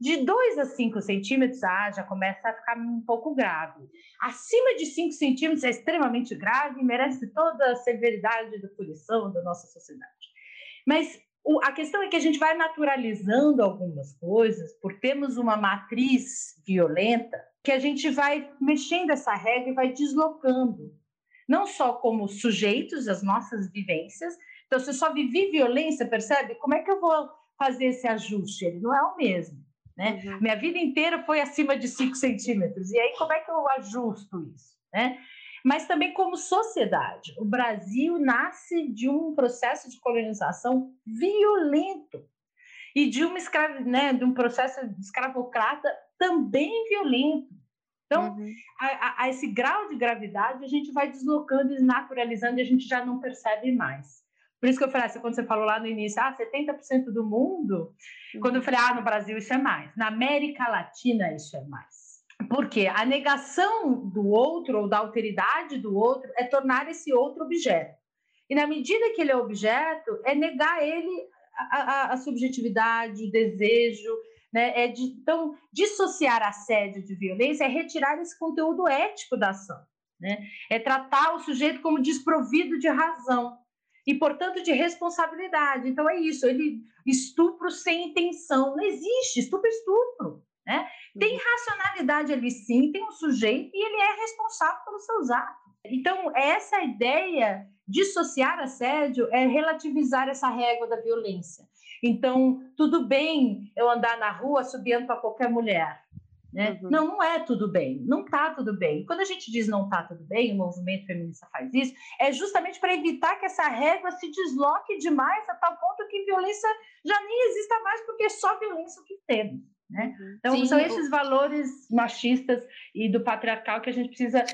De 2 a 5 centímetros, ah, já começa a ficar um pouco grave. Acima de 5 centímetros é extremamente grave e merece toda a severidade da punição da nossa sociedade. Mas o, a questão é que a gente vai naturalizando algumas coisas, por termos uma matriz violenta, que a gente vai mexendo essa regra e vai deslocando. Não só como sujeitos, as nossas vivências. Então, se eu só vivi violência, percebe? Como é que eu vou fazer esse ajuste? Ele não é o mesmo. Né? Uhum. Minha vida inteira foi acima de 5 centímetros. E aí, como é que eu ajusto isso? Né? Mas também como sociedade. O Brasil nasce de um processo de colonização violento e de, uma escravo, né, de um processo escravocrata também violento. Então, uhum. a, a, esse grau de gravidade, a gente vai deslocando, desnaturalizando e a gente já não percebe mais. Por isso que eu falei, assim, quando você falou lá no início, ah, 70% do mundo, uhum. quando eu falei, ah, no Brasil isso é mais, na América Latina isso é mais. Porque a negação do outro ou da alteridade do outro é tornar esse outro objeto. E na medida que ele é objeto, é negar ele a, a, a subjetividade, o desejo, né? É de, então, dissociar assédio de violência é retirar esse conteúdo ético da ação, né? É tratar o sujeito como desprovido de razão e, portanto, de responsabilidade. Então, é isso, ele estupro sem intenção. Não existe, estupro é estupro, né? Tem uhum. racionalidade ali sim, tem um sujeito e ele é responsável pelos seus atos. Então, essa ideia dissociar assédio é relativizar essa régua da violência. Então, tudo bem eu andar na rua subindo para qualquer mulher. Né? Uhum. Não, não é tudo bem, não está tudo bem. Quando a gente diz não está tudo bem, o movimento feminista faz isso, é justamente para evitar que essa régua se desloque demais a tal ponto que violência já nem exista mais, porque é só violência o que temos. Né? Uhum. Então, Sim, são esses valores machistas e do patriarcal que a gente precisa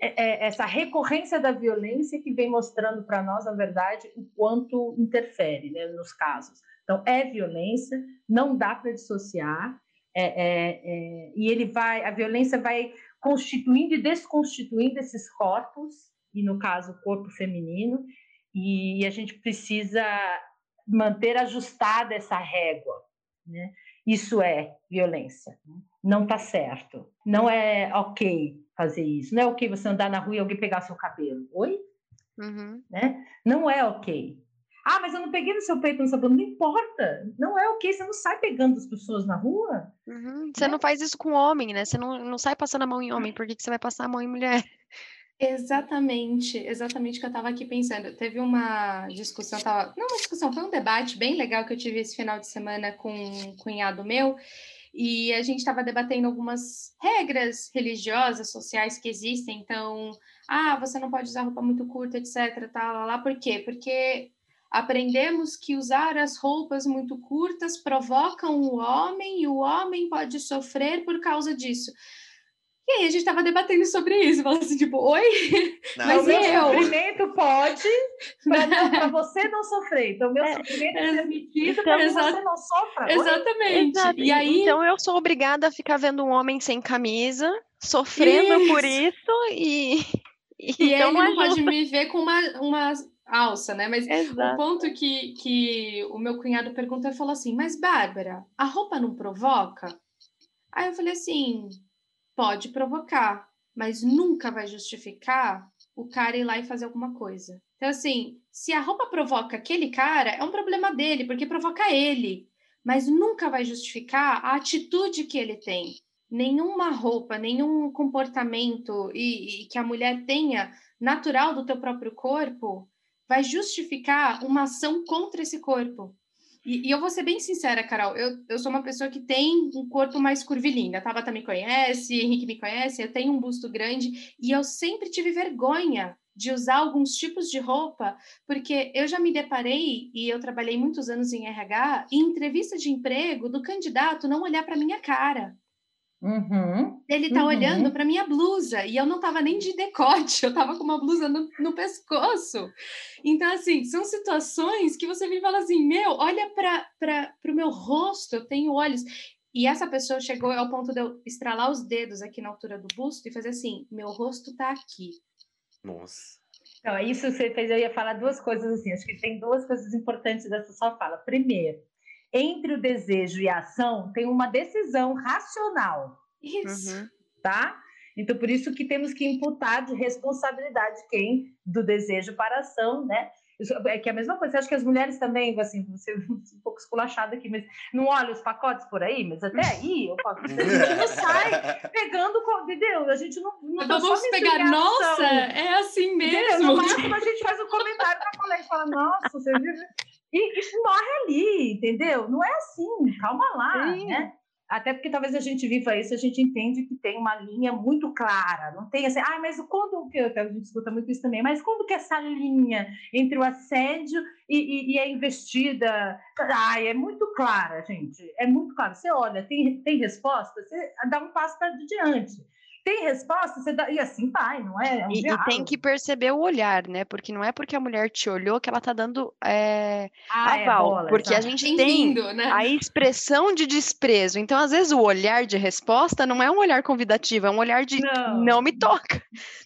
é, é, essa recorrência da violência que vem mostrando para nós, na verdade, o quanto interfere né, nos casos. Então, é violência, não dá para dissociar, é, é, é, e ele vai, a violência vai constituindo e desconstituindo esses corpos, e no caso, o corpo feminino, e a gente precisa manter ajustada essa régua. Né? Isso é violência. Não está certo. Não é ok fazer isso. Não é ok você andar na rua e alguém pegar seu cabelo. Oi? Uhum. Né? Não é ok. Ah, mas eu não peguei no seu peito, no seu cabelo. Não importa. Não é ok. Você não sai pegando as pessoas na rua. Uhum. Você né? não faz isso com homem, né? Você não, não sai passando a mão em homem. Por que, que você vai passar a mão em mulher? Exatamente, exatamente o que eu estava aqui pensando. Teve uma discussão, tava, não uma discussão, foi um debate bem legal que eu tive esse final de semana com um cunhado meu, e a gente estava debatendo algumas regras religiosas, sociais que existem. Então, ah, você não pode usar roupa muito curta, etc. Tal, lá, lá. Por quê? Porque aprendemos que usar as roupas muito curtas provocam o homem e o homem pode sofrer por causa disso. E aí a gente estava debatendo sobre isso, falando assim, tipo, oi? Não, mas o meu eu? sofrimento pode, para você não sofrer. Então, meu é, sofrimento é permitido então, para que você não sofra. Exatamente. E aí... Então eu sou obrigada a ficar vendo um homem sem camisa, sofrendo isso. por isso, e. E, e então ele não, não pode me ver com uma, uma alça, né? Mas Exato. o ponto que, que o meu cunhado perguntou, ele falou assim: Mas, Bárbara, a roupa não provoca? Aí eu falei assim pode provocar, mas nunca vai justificar o cara ir lá e fazer alguma coisa. Então, assim, se a roupa provoca aquele cara, é um problema dele, porque provoca ele, mas nunca vai justificar a atitude que ele tem. Nenhuma roupa, nenhum comportamento e, e que a mulher tenha natural do teu próprio corpo vai justificar uma ação contra esse corpo. E, e, eu vou ser bem sincera, Carol, eu, eu sou uma pessoa que tem um corpo mais curvilíneo. A Tabata me conhece, Henrique me conhece, eu tenho um busto grande e eu sempre tive vergonha de usar alguns tipos de roupa, porque eu já me deparei, e eu trabalhei muitos anos em RH, em entrevista de emprego do candidato não olhar para minha cara. Uhum, ele tá uhum. olhando para minha blusa e eu não tava nem de decote, eu tava com uma blusa no, no pescoço. Então, assim, são situações que você vem e fala assim: meu, olha para o meu rosto, eu tenho olhos. E essa pessoa chegou ao ponto de eu estralar os dedos aqui na altura do busto e fazer assim: meu rosto tá aqui. Nossa. Então, isso você fez, eu ia falar duas coisas assim. Acho que tem duas coisas importantes dessa sua fala. Primeiro, entre o desejo e a ação tem uma decisão racional. Isso. Uhum. Tá? Então, por isso que temos que imputar de responsabilidade quem do desejo para a ação, né? É que é a mesma coisa. Você acha que as mulheres também, assim, você é um pouco esculachada aqui, mas não olha os pacotes por aí, mas até aí, o pacote, a gente não sai pegando, entendeu? A gente não. não então vamos pegar, nossa, é assim mesmo. Entendeu? No máximo a gente faz um comentário para a colega e fala, nossa, você viu? E, e morre ali, entendeu? Não é assim, calma lá, Sim. né? Até porque talvez a gente viva isso, a gente entende que tem uma linha muito clara, não tem assim, ah, mas quando que a gente escuta muito isso também, mas quando que essa linha entre o assédio e, e, e a investida, ah, é muito clara, gente, é muito clara. Você olha, tem, tem resposta, você dá um passo para diante. Tem resposta, você dá, e assim vai, não é? é um e, e, tem que perceber o olhar, né? Porque não é porque a mulher te olhou que ela tá dando é, ah, é, aval. É bola, porque a gente tem né? a expressão de desprezo. Então, às vezes, o olhar de resposta não é um olhar convidativo, é um olhar de não, não me toca,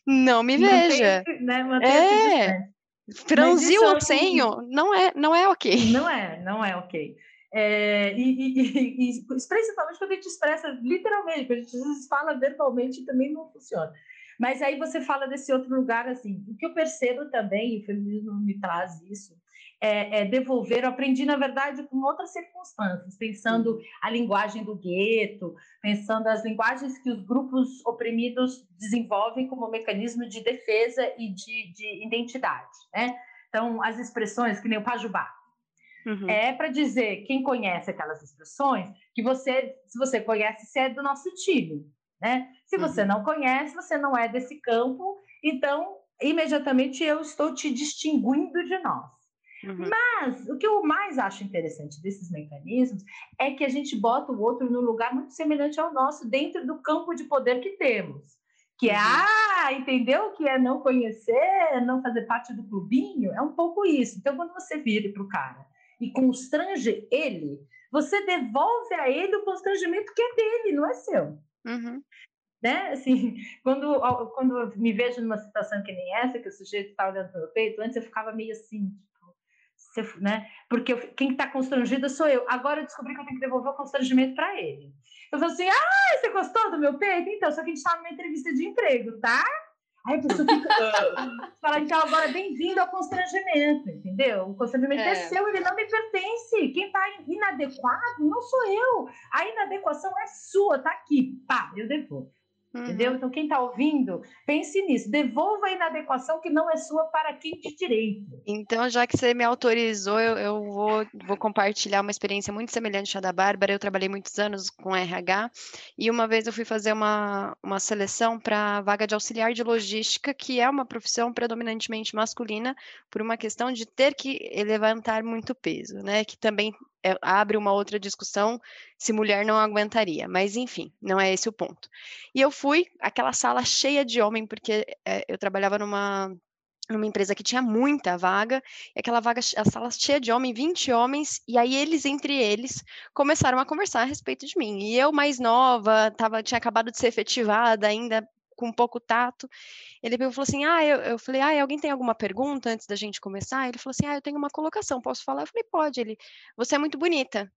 não me veja. né? é. Franzir o senho não é, não é ok. Não é, não é ok. É, e, e, e, e, principalmente quando a gente expressa literalmente, quando a gente fala verbalmente também não funciona. Mas aí você fala desse outro lugar, assim, o que eu percebo também, e o feminismo me traz isso, é, é, devolver, eu aprendi, na verdade, com outras circunstâncias, pensando a linguagem do gueto, pensando as linguagens que os grupos oprimidos desenvolvem como mecanismo de defesa e de, de identidade, né? Então, as expressões, que nem o pajubá, Uhum. É para dizer, quem conhece aquelas expressões, que você, se você conhece, você é do nosso time, né? Se você uhum. não conhece, você não é desse campo, então imediatamente eu estou te distinguindo de nós. Uhum. Mas o que eu mais acho interessante desses mecanismos é que a gente bota o outro num lugar muito semelhante ao nosso dentro do campo de poder que temos. Que é, uhum. ah, entendeu o que é não conhecer, não fazer parte do clubinho? É um pouco isso. Então, quando você vira para o cara e constrange ele, você devolve a ele o constrangimento que é dele, não é seu. Uhum. Né? Assim, quando, quando eu me vejo numa situação que nem essa, que o sujeito está olhando para o meu peito, antes eu ficava meio assim, tipo, né? Porque eu, quem está constrangida sou eu. Agora eu descobri que eu tenho que devolver o constrangimento para ele. Eu falo assim: ah, você gostou do meu peito? Então, só que a gente está numa entrevista de emprego, tá? Aí a pessoa fica. fala, então, agora bem-vindo ao constrangimento, entendeu? O constrangimento é. é seu, ele não me pertence. Quem está inadequado não sou eu. A inadequação é sua, tá aqui. Pá, eu devolvo. Uhum. Entendeu? Então, quem está ouvindo, pense nisso. Devolva a inadequação que não é sua para quem de direito. Então, já que você me autorizou, eu, eu vou, vou, compartilhar uma experiência muito semelhante à da Bárbara. Eu trabalhei muitos anos com RH e uma vez eu fui fazer uma, uma seleção para vaga de auxiliar de logística, que é uma profissão predominantemente masculina, por uma questão de ter que levantar muito peso, né? Que também é, abre uma outra discussão se mulher não aguentaria, mas enfim, não é esse o ponto. E eu fui, aquela sala cheia de homem, porque é, eu trabalhava numa numa empresa que tinha muita vaga, e aquela vaga, a sala cheia de homens, 20 homens, e aí eles, entre eles, começaram a conversar a respeito de mim. E eu, mais nova, tava, tinha acabado de ser efetivada, ainda com pouco tato. Ele falou assim: Ah, eu, eu falei, ah, alguém tem alguma pergunta antes da gente começar? Ele falou assim: Ah, eu tenho uma colocação, posso falar? Eu falei, pode. Ele, você é muito bonita.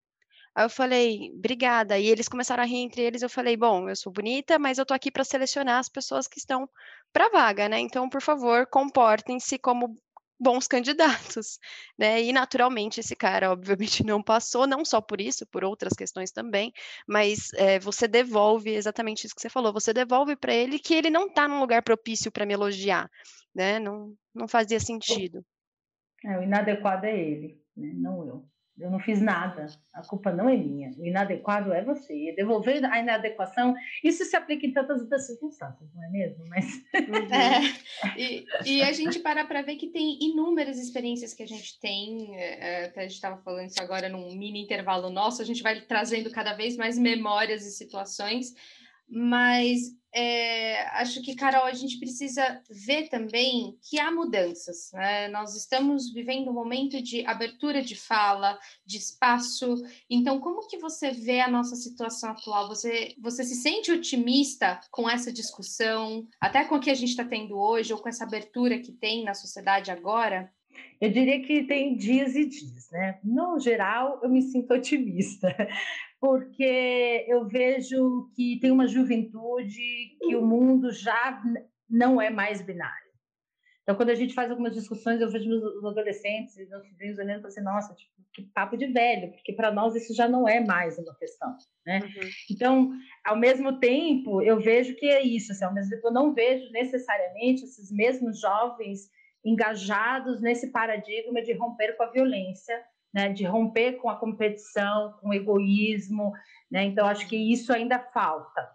Aí eu falei, obrigada. E eles começaram a rir entre eles. Eu falei, bom, eu sou bonita, mas eu tô aqui para selecionar as pessoas que estão para vaga, né? Então, por favor, comportem-se como bons candidatos, né? E naturalmente esse cara, obviamente, não passou, não só por isso, por outras questões também, mas é, você devolve exatamente isso que você falou, você devolve para ele que ele não está num lugar propício para me elogiar, né? Não, não fazia sentido. É, o inadequado é ele, né? não eu. Eu não fiz nada, a culpa não é minha. O inadequado é você. Devolver a inadequação, isso se aplica em tantas outras circunstâncias, não é mesmo? Mas... Uhum. É, e, e, a gente para para ver que tem inúmeras experiências que a gente tem. É, até a gente estava falando isso agora num mini intervalo nosso, a gente vai trazendo cada vez mais memórias e situações, mas é, acho que, Carol, a gente precisa ver também que há mudanças. Né? Nós estamos vivendo um momento de abertura de fala, de espaço. Então, como que você vê a nossa situação atual? Você, você se sente otimista com essa discussão, até com o que a gente está tendo hoje, ou com essa abertura que tem na sociedade agora? Eu diria que tem dias e dias, né? No geral, eu me sinto otimista, porque eu vejo que tem uma juventude que o mundo já não é mais binário. Então, quando a gente faz algumas discussões, eu vejo os adolescentes e meus filhos olhando e assim, nossa, tipo, que papo de velho, porque para nós isso já não é mais uma questão, né? Uhum. Então, ao mesmo tempo, eu vejo que é isso, assim, ao mesmo tempo eu não vejo necessariamente esses mesmos jovens engajados nesse paradigma de romper com a violência, né, de romper com a competição, com o egoísmo, né? Então acho que isso ainda falta.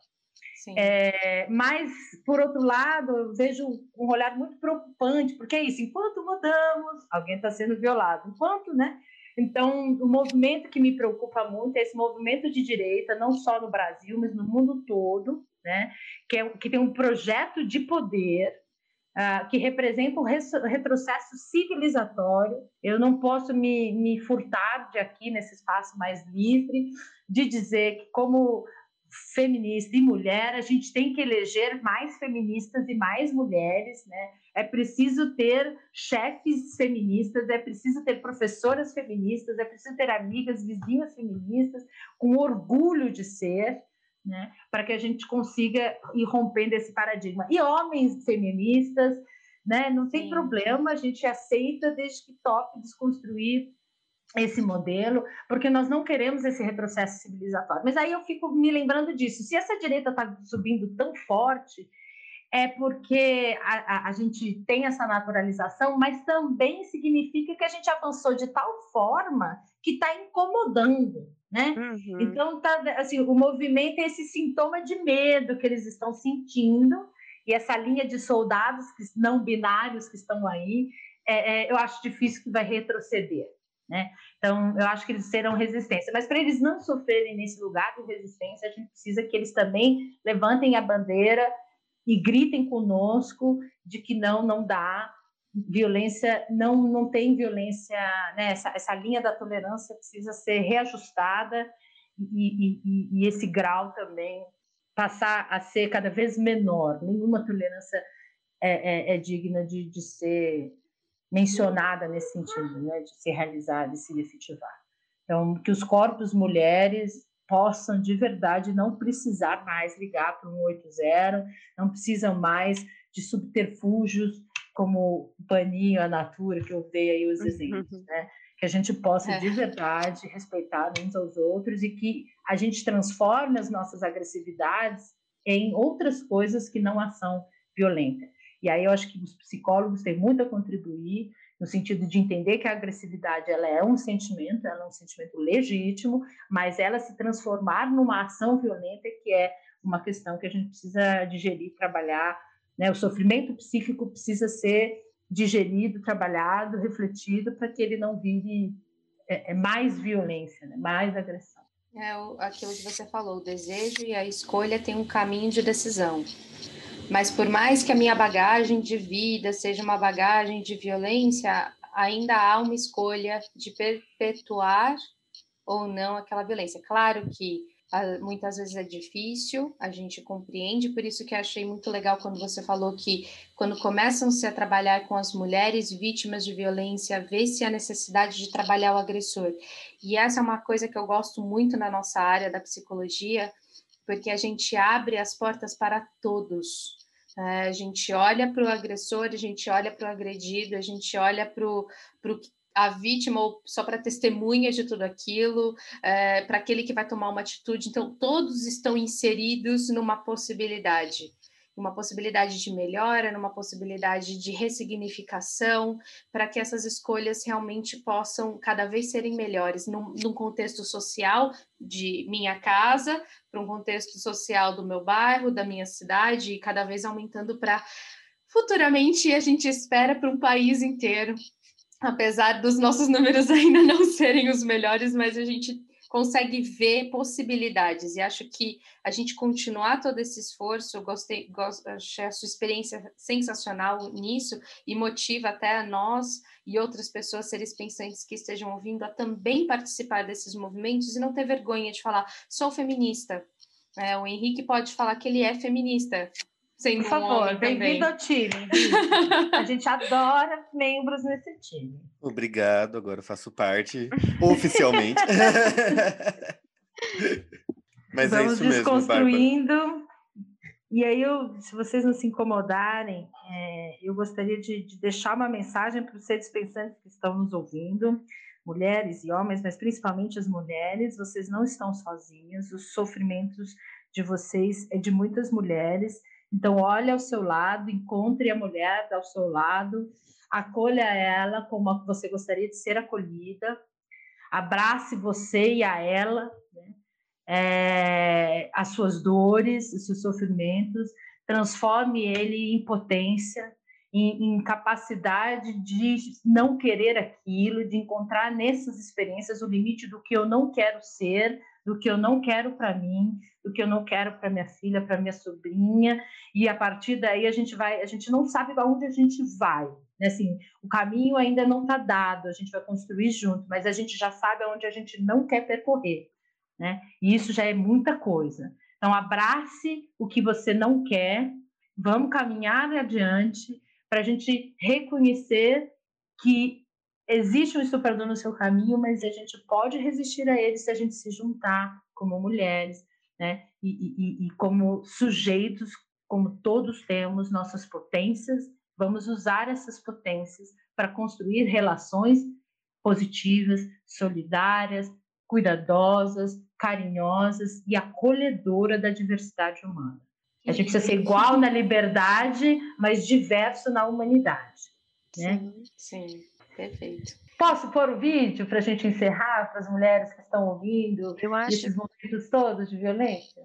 É, mas por outro lado, eu vejo um olhar muito preocupante, porque é isso. Enquanto mudamos, alguém está sendo violado. Enquanto, né? Então, o movimento que me preocupa muito é esse movimento de direita, não só no Brasil, mas no mundo todo, né? que, é, que tem um projeto de poder uh, que representa um retrocesso civilizatório. Eu não posso me, me furtar de aqui, nesse espaço mais livre, de dizer que, como feminista e mulher, a gente tem que eleger mais feministas e mais mulheres, né? É preciso ter chefes feministas, é preciso ter professoras feministas, é preciso ter amigas, vizinhas feministas, com orgulho de ser, né? Para que a gente consiga ir rompendo esse paradigma. E homens feministas, né? Não tem Sim. problema, a gente aceita desde que toque desconstruir esse modelo, porque nós não queremos esse retrocesso civilizatório. Mas aí eu fico me lembrando disso. Se essa direita está subindo tão forte, é porque a, a, a, gente tem essa naturalização, mas também significa que a gente avançou de tal forma que está incomodando, né? Uhum. Então, tá, assim, o movimento é esse sintoma de medo que eles estão sentindo, e essa linha de soldados não binários que estão aí, é, é, eu acho difícil que vai retroceder. Né? Então, eu acho que eles serão resistência. Mas para eles não sofrerem nesse lugar de resistência, a gente precisa que eles também levantem a bandeira e gritem conosco de que não, não dá violência, não, não tem violência, né? essa, essa linha da tolerância precisa ser reajustada e, e, e esse grau também passar a ser cada vez menor. Nenhuma tolerância é, é, é digna de, de ser mencionada nesse sentido, né, de ser realizada e se efetivar. Então, que os corpos mulheres possam de verdade não precisar mais ligar para o 180, não precisam mais de subterfúgios como o paninho, a natura, que eu dei aí os uhum. exemplos, né? Que a gente possa é. de verdade respeitar uns aos outros e que a gente transforme as nossas agressividades em outras coisas que não ação violenta. E aí eu acho que os psicólogos têm muito a contribuir no sentido de entender que a agressividade ela é um sentimento, ela é um sentimento legítimo, mas ela se transformar numa ação violenta que é uma questão que a gente precisa digerir, trabalhar, né? O sofrimento psíquico precisa ser digerido, trabalhado, refletido para que ele não vire é, é mais violência, né? mais agressão. É aquilo que você falou, o desejo e a escolha têm um caminho de decisão. Mas por mais que a minha bagagem de vida seja uma bagagem de violência, ainda há uma escolha de perpetuar ou não aquela violência. Claro que muitas vezes é difícil, a gente compreende, por isso que achei muito legal quando você falou que quando começam-se a trabalhar com as mulheres vítimas de violência, vê-se a necessidade de trabalhar o agressor. E essa é uma coisa que eu gosto muito na nossa área da psicologia, porque a gente abre as portas para todos. É, a gente olha para o agressor, a gente olha para o agredido, a gente olha para a vítima ou só para testemunha de tudo aquilo, é, para aquele que vai tomar uma atitude. Então, todos estão inseridos numa possibilidade numa possibilidade de melhora, numa possibilidade de ressignificação, para que essas escolhas realmente possam cada vez serem melhores, num, num contexto social de minha casa, para um contexto social do meu bairro, da minha cidade, e cada vez aumentando para futuramente a gente espera para um país inteiro. Apesar dos nossos números ainda não serem os melhores, mas a gente consegue ver possibilidades. E acho que a gente continuar todo esse esforço, gostei, gost, achei a sua experiência sensacional nisso e motiva até nós e outras pessoas, seres pensantes que estejam ouvindo, a também participar desses movimentos e não ter vergonha de falar, sou feminista. É, o Henrique pode falar que ele é feminista, Por favor, bem-vindo ao time. A gente adora membros nesse time. Obrigado, agora eu faço parte oficialmente. Mas é Vamos é isso desconstruindo. Mesmo, e aí, eu, se vocês não se incomodarem, é, eu gostaria de, de, deixar uma mensagem para os seres pensantes que estão nos ouvindo, mulheres e homens, mas principalmente as mulheres. Vocês não estão sozinhas. Os sofrimentos de vocês é de muitas mulheres então, olhe ao seu lado, encontre a mulher ao seu lado, acolha ela como você gostaria de ser acolhida, abrace você e a ela, né? é, as suas dores, os seus sofrimentos, transforme ele em potência, em, em, capacidade de não querer aquilo, de encontrar nessas experiências o limite do que eu não quero ser, do que eu não quero para mim, do que eu não quero para minha filha, para minha sobrinha, e a partir daí a gente vai, a gente não sabe para onde a gente vai, né? Assim, o caminho ainda não está dado, a gente vai construir junto, mas a gente já sabe aonde a gente não quer percorrer, né? E isso já é muita coisa. Então abrace o que você não quer, vamos caminhar adiante para a gente reconhecer que existe um estuprador no seu caminho, mas a gente pode resistir a ele se a gente se juntar como mulheres, né? E, e, e como sujeitos, como todos temos nossas potências, vamos usar essas potências para construir relações positivas, solidárias, cuidadosas, carinhosas e acolhedoras da diversidade humana. A gente precisa ser igual na liberdade, mas diverso na humanidade. Né? Sim, sim. Perfeito. Posso pôr o vídeo para a gente encerrar para as mulheres que estão ouvindo Eu acho... esses momentos todos de violência?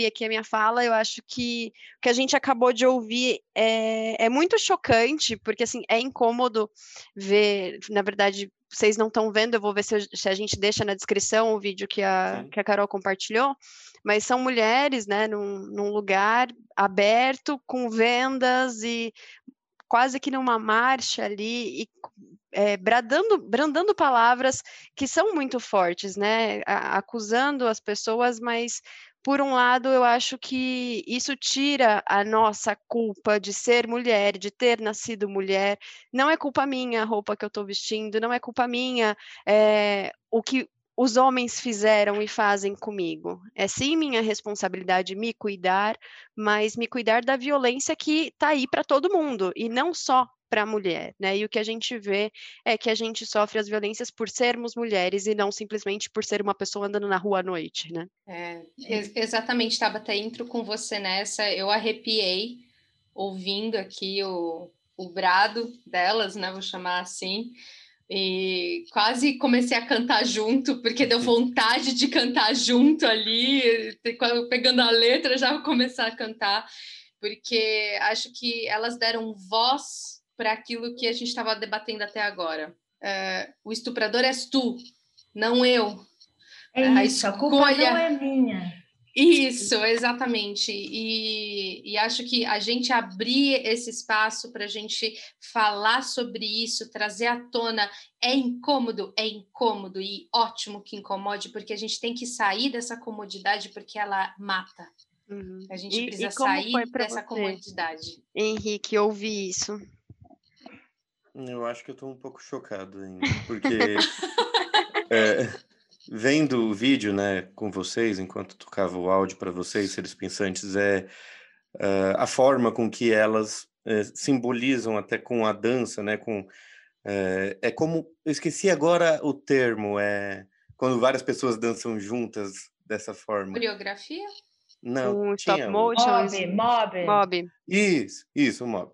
Abrir aqui a minha fala, eu acho que o que a gente acabou de ouvir é, é muito chocante, porque assim, é incômodo ver, na verdade, vocês não estão vendo, eu vou ver se, se, a gente deixa na descrição o vídeo que a, que a Carol compartilhou, mas são mulheres, né, num, num lugar aberto, com vendas e quase que numa marcha ali, e é, bradando, brandando palavras que são muito fortes, né? acusando as pessoas, mas por um lado, eu acho que isso tira a nossa culpa de ser mulher, de ter nascido mulher. Não é culpa minha a roupa que eu estou vestindo, não é culpa minha é, o que os homens fizeram e fazem comigo. É sim minha responsabilidade me cuidar, mas me cuidar da violência que está aí para todo mundo e não só para a mulher, né? E o que a gente vê é que a gente sofre as violências por sermos mulheres e não simplesmente por ser uma pessoa andando na rua à noite, né? É, exatamente, Tabata, entro com você nessa. Eu arrepiei ouvindo aqui o, o brado delas, né? Vou chamar assim. E quase comecei a cantar junto, porque deu vontade de cantar junto ali, pegando a letra, já vou começar a cantar, porque acho que elas deram voz para aquilo que a gente estava debatendo até agora. É, o estuprador és tu, não eu. É a isso, escolha... a culpa não é minha. Isso, exatamente. E, e, acho que a gente abrir esse espaço para a gente falar sobre isso, trazer à tona, é incômodo, é incômodo e ótimo que incomode, porque a gente tem que sair dessa comodidade porque ela mata. Uhum. A gente e, precisa e sair dessa você, comodidade. Henrique, ouvir isso. Eu acho que eu tô um pouco chocado ainda, porque é, vendo o vídeo, né, com vocês, enquanto tocava o áudio para vocês, seres pensantes, é uh, a forma com que elas é, simbolizam até com a dança, né, com é, é como eu esqueci agora o termo, é quando várias pessoas dançam juntas dessa forma. Coreografia? Não, um stop motion, mob, mob. mob. Isso, isso, mob.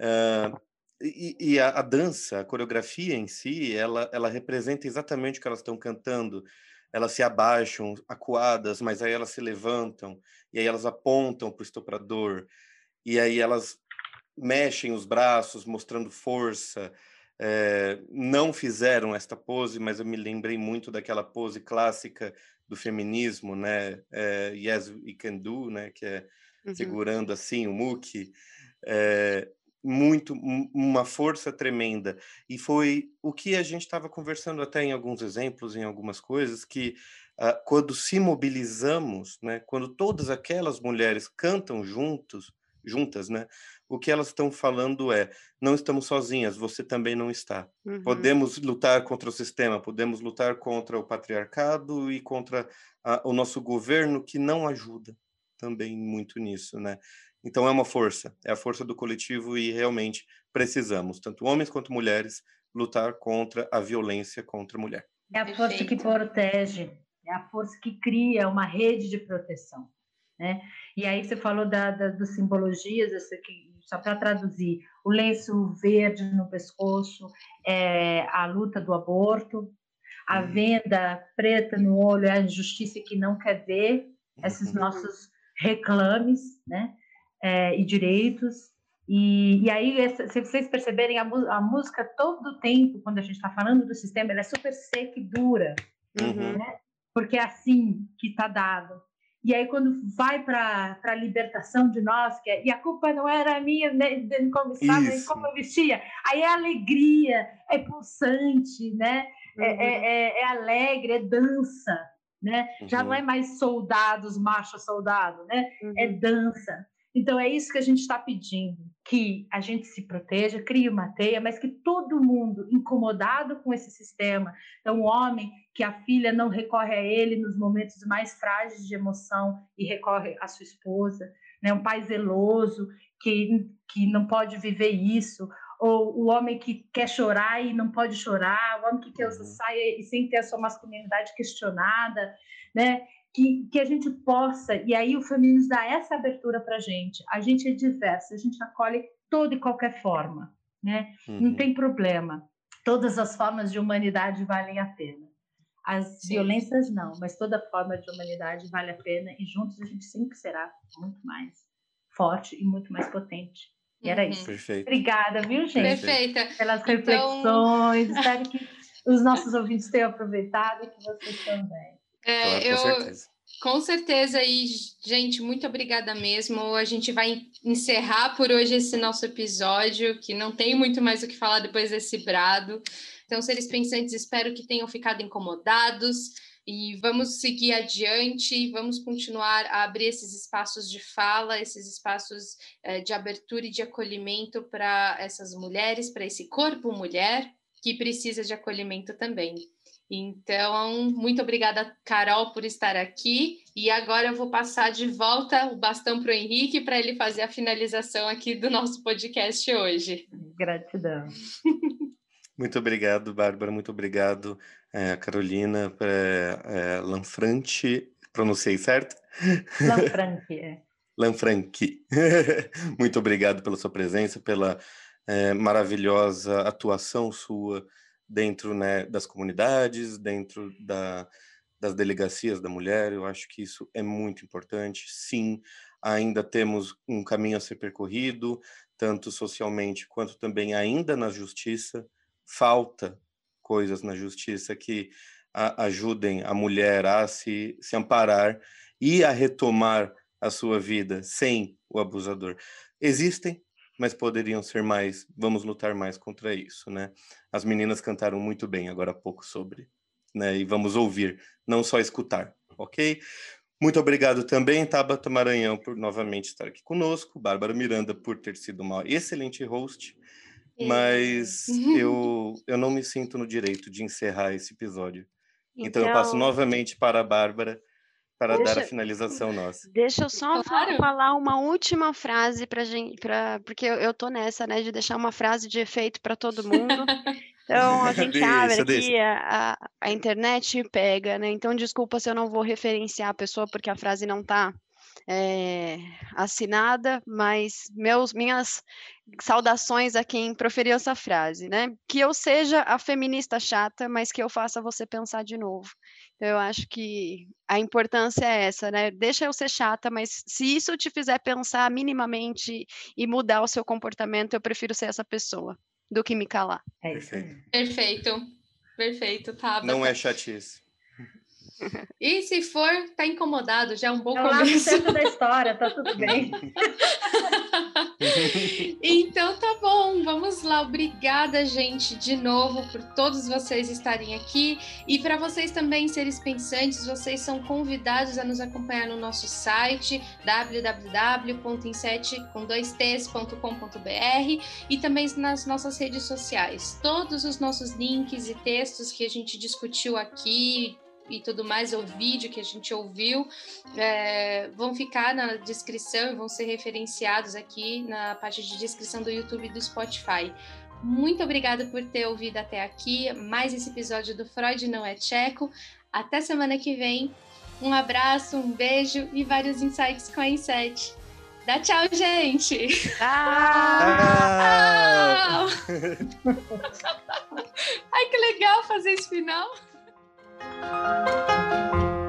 Uh, e, e a, a, dança, a coreografia em si, ela, ela representa exatamente o que elas estão cantando. Elas se abaixam, acuadas, mas aí elas se levantam, e aí elas apontam para o estuprador, e aí elas mexem os braços, mostrando força. É, não fizeram esta pose, mas eu me lembrei muito daquela pose clássica do feminismo, né? É, yes, we can do, né? Que é uhum. segurando assim o muque. É, muito uma força tremenda e foi o que a gente estava conversando até em alguns exemplos em algumas coisas que uh, quando se mobilizamos né quando todas aquelas mulheres cantam juntos juntas, né? O que elas estão falando é: não estamos sozinhas, você também não está. Uhum. Podemos lutar contra o sistema, podemos lutar contra o patriarcado e contra a, o nosso governo que não ajuda também muito nisso, né? Então é uma força, é a força do coletivo e realmente precisamos, tanto homens quanto mulheres, lutar contra a violência contra a mulher. É a força Perfeito. que protege, é a força que cria uma rede de proteção. Né? E aí você falou da, da, das simbologias, aqui, só para traduzir, o lenço verde no pescoço é a luta do aborto, a uhum. venda preta no olho é a injustiça que não quer ver, esses uhum. nossos reclames né? É, e direitos. E, e aí, se vocês perceberem, a, a música todo o tempo, quando a gente está falando do sistema, ela é super seca e dura, uhum. né? porque é assim que está dado. E aí, quando vai para a libertação de nós, que é, e a culpa não era minha, nem né, como estava, nem como eu vestia, aí é alegria, é pulsante, né? É, uhum. é, é, é, alegre, é dança, né? Uhum. Já não é mais soldados, macho soldado, né? É uhum. É dança. Então, é isso que a gente está pedindo: que a gente se proteja, crie uma teia, mas que todo mundo incomodado com esse sistema, então, o homem que a filha não recorre a ele nos momentos mais frágeis de emoção e recorre à sua esposa, né? um pai zeloso que, que não pode viver isso, ou o homem que quer chorar e não pode chorar, o homem que quer usar uhum. saia e sem ter a sua masculinidade questionada, né? Que, que a gente possa, e aí o feminismo dá essa abertura para a gente. A gente é diversa, a gente acolhe toda e qualquer forma, né? Uhum. Não tem problema. Todas as formas de humanidade valem a pena. As Sim. violências não, mas toda forma de humanidade vale a pena e juntos a gente sempre será muito mais forte e muito mais potente. E era uhum. isso. Perfeito. Obrigada, viu, gente? Perfeita. Pelas então reflexões. Então... Espero que os nossos ouvintes tenham aproveitado e que vocês também. É, claro, com eu, certeza. Com certeza, e gente, muito obrigada mesmo. A gente vai encerrar por hoje esse nosso episódio, que não tem muito mais o que falar depois desse brado. Então, seres pensantes, espero que tenham ficado incomodados e vamos seguir adiante, vamos continuar a abrir esses espaços de fala, esses espaços eh, de abertura e de acolhimento para essas mulheres, para esse corpo mulher que precisa de acolhimento também. Então, muito obrigada, Carol, por estar aqui. E agora eu vou passar de volta o bastão para o Henrique para ele fazer a finalização aqui do nosso podcast hoje. Gratidão. Muito obrigado, Bárbara. Muito obrigado, é, Carolina, é, Lanfranchi. Pronunciei certo? Lanfranchi, é. Lanfranchi. muito obrigado pela sua presença, pela é, maravilhosa atuação sua dentro né, das comunidades, dentro da, das delegacias da mulher. Eu acho que isso é muito importante. Sim, ainda temos um caminho a ser percorrido, tanto socialmente quanto também ainda na justiça. Falta coisas na justiça que a, ajudem a mulher a se, se amparar e a retomar a sua vida sem o abusador. Existem, mas poderiam ser mais. Vamos lutar mais contra isso, né? As meninas cantaram muito bem agora há pouco sobre, né? E vamos ouvir, não só escutar, ok? Muito obrigado também, Tabata Maranhão, por novamente estar aqui conosco, Bárbara Miranda por ter sido uma excelente host, mas eu, eu não me sinto no direito de encerrar esse episódio. Então, então eu passo novamente para a Bárbara para deixa, dar a finalização nossa. Deixa eu só claro. falar uma última frase para gente, pra, porque eu, eu tô nessa, né, de deixar uma frase de efeito para todo mundo. Então a gente deixa, abre aqui a, a, a, internet pega, né? Então desculpa se eu não vou referenciar a pessoa porque a frase não está é, assinada, mas meus, minhas saudações a quem proferiu essa frase, né? Que eu seja a feminista chata, mas que eu faça você pensar de novo. Então, eu acho que a importância é essa, né? Deixa eu ser chata, mas se isso te fizer pensar minimamente e mudar o seu comportamento, eu prefiro ser essa pessoa do que me calar. É isso. Perfeito. Perfeito, tá. Não é chatice. E se for, tá incomodado, já é um bom é começo. É o da história, tá tudo bem. então tá bom, vamos lá. Obrigada, gente, de novo por todos vocês estarem aqui e para vocês também seres pensantes, vocês são convidados a nos acompanhar no nosso site www.inset.com.br e também nas nossas redes sociais. Todos os nossos links e textos que a gente discutiu aqui, e tudo mais, o vídeo que a gente ouviu, é, vão ficar na descrição e vão ser referenciados aqui na parte de descrição do YouTube e do Spotify. Muito obrigada por ter ouvido até aqui mais esse episódio do Freud Não é Tcheco. Até semana que vem. Um abraço, um beijo e vários insights com a Inset. Dá tchau, gente! Tchau! Ai, que legal fazer esse final! Música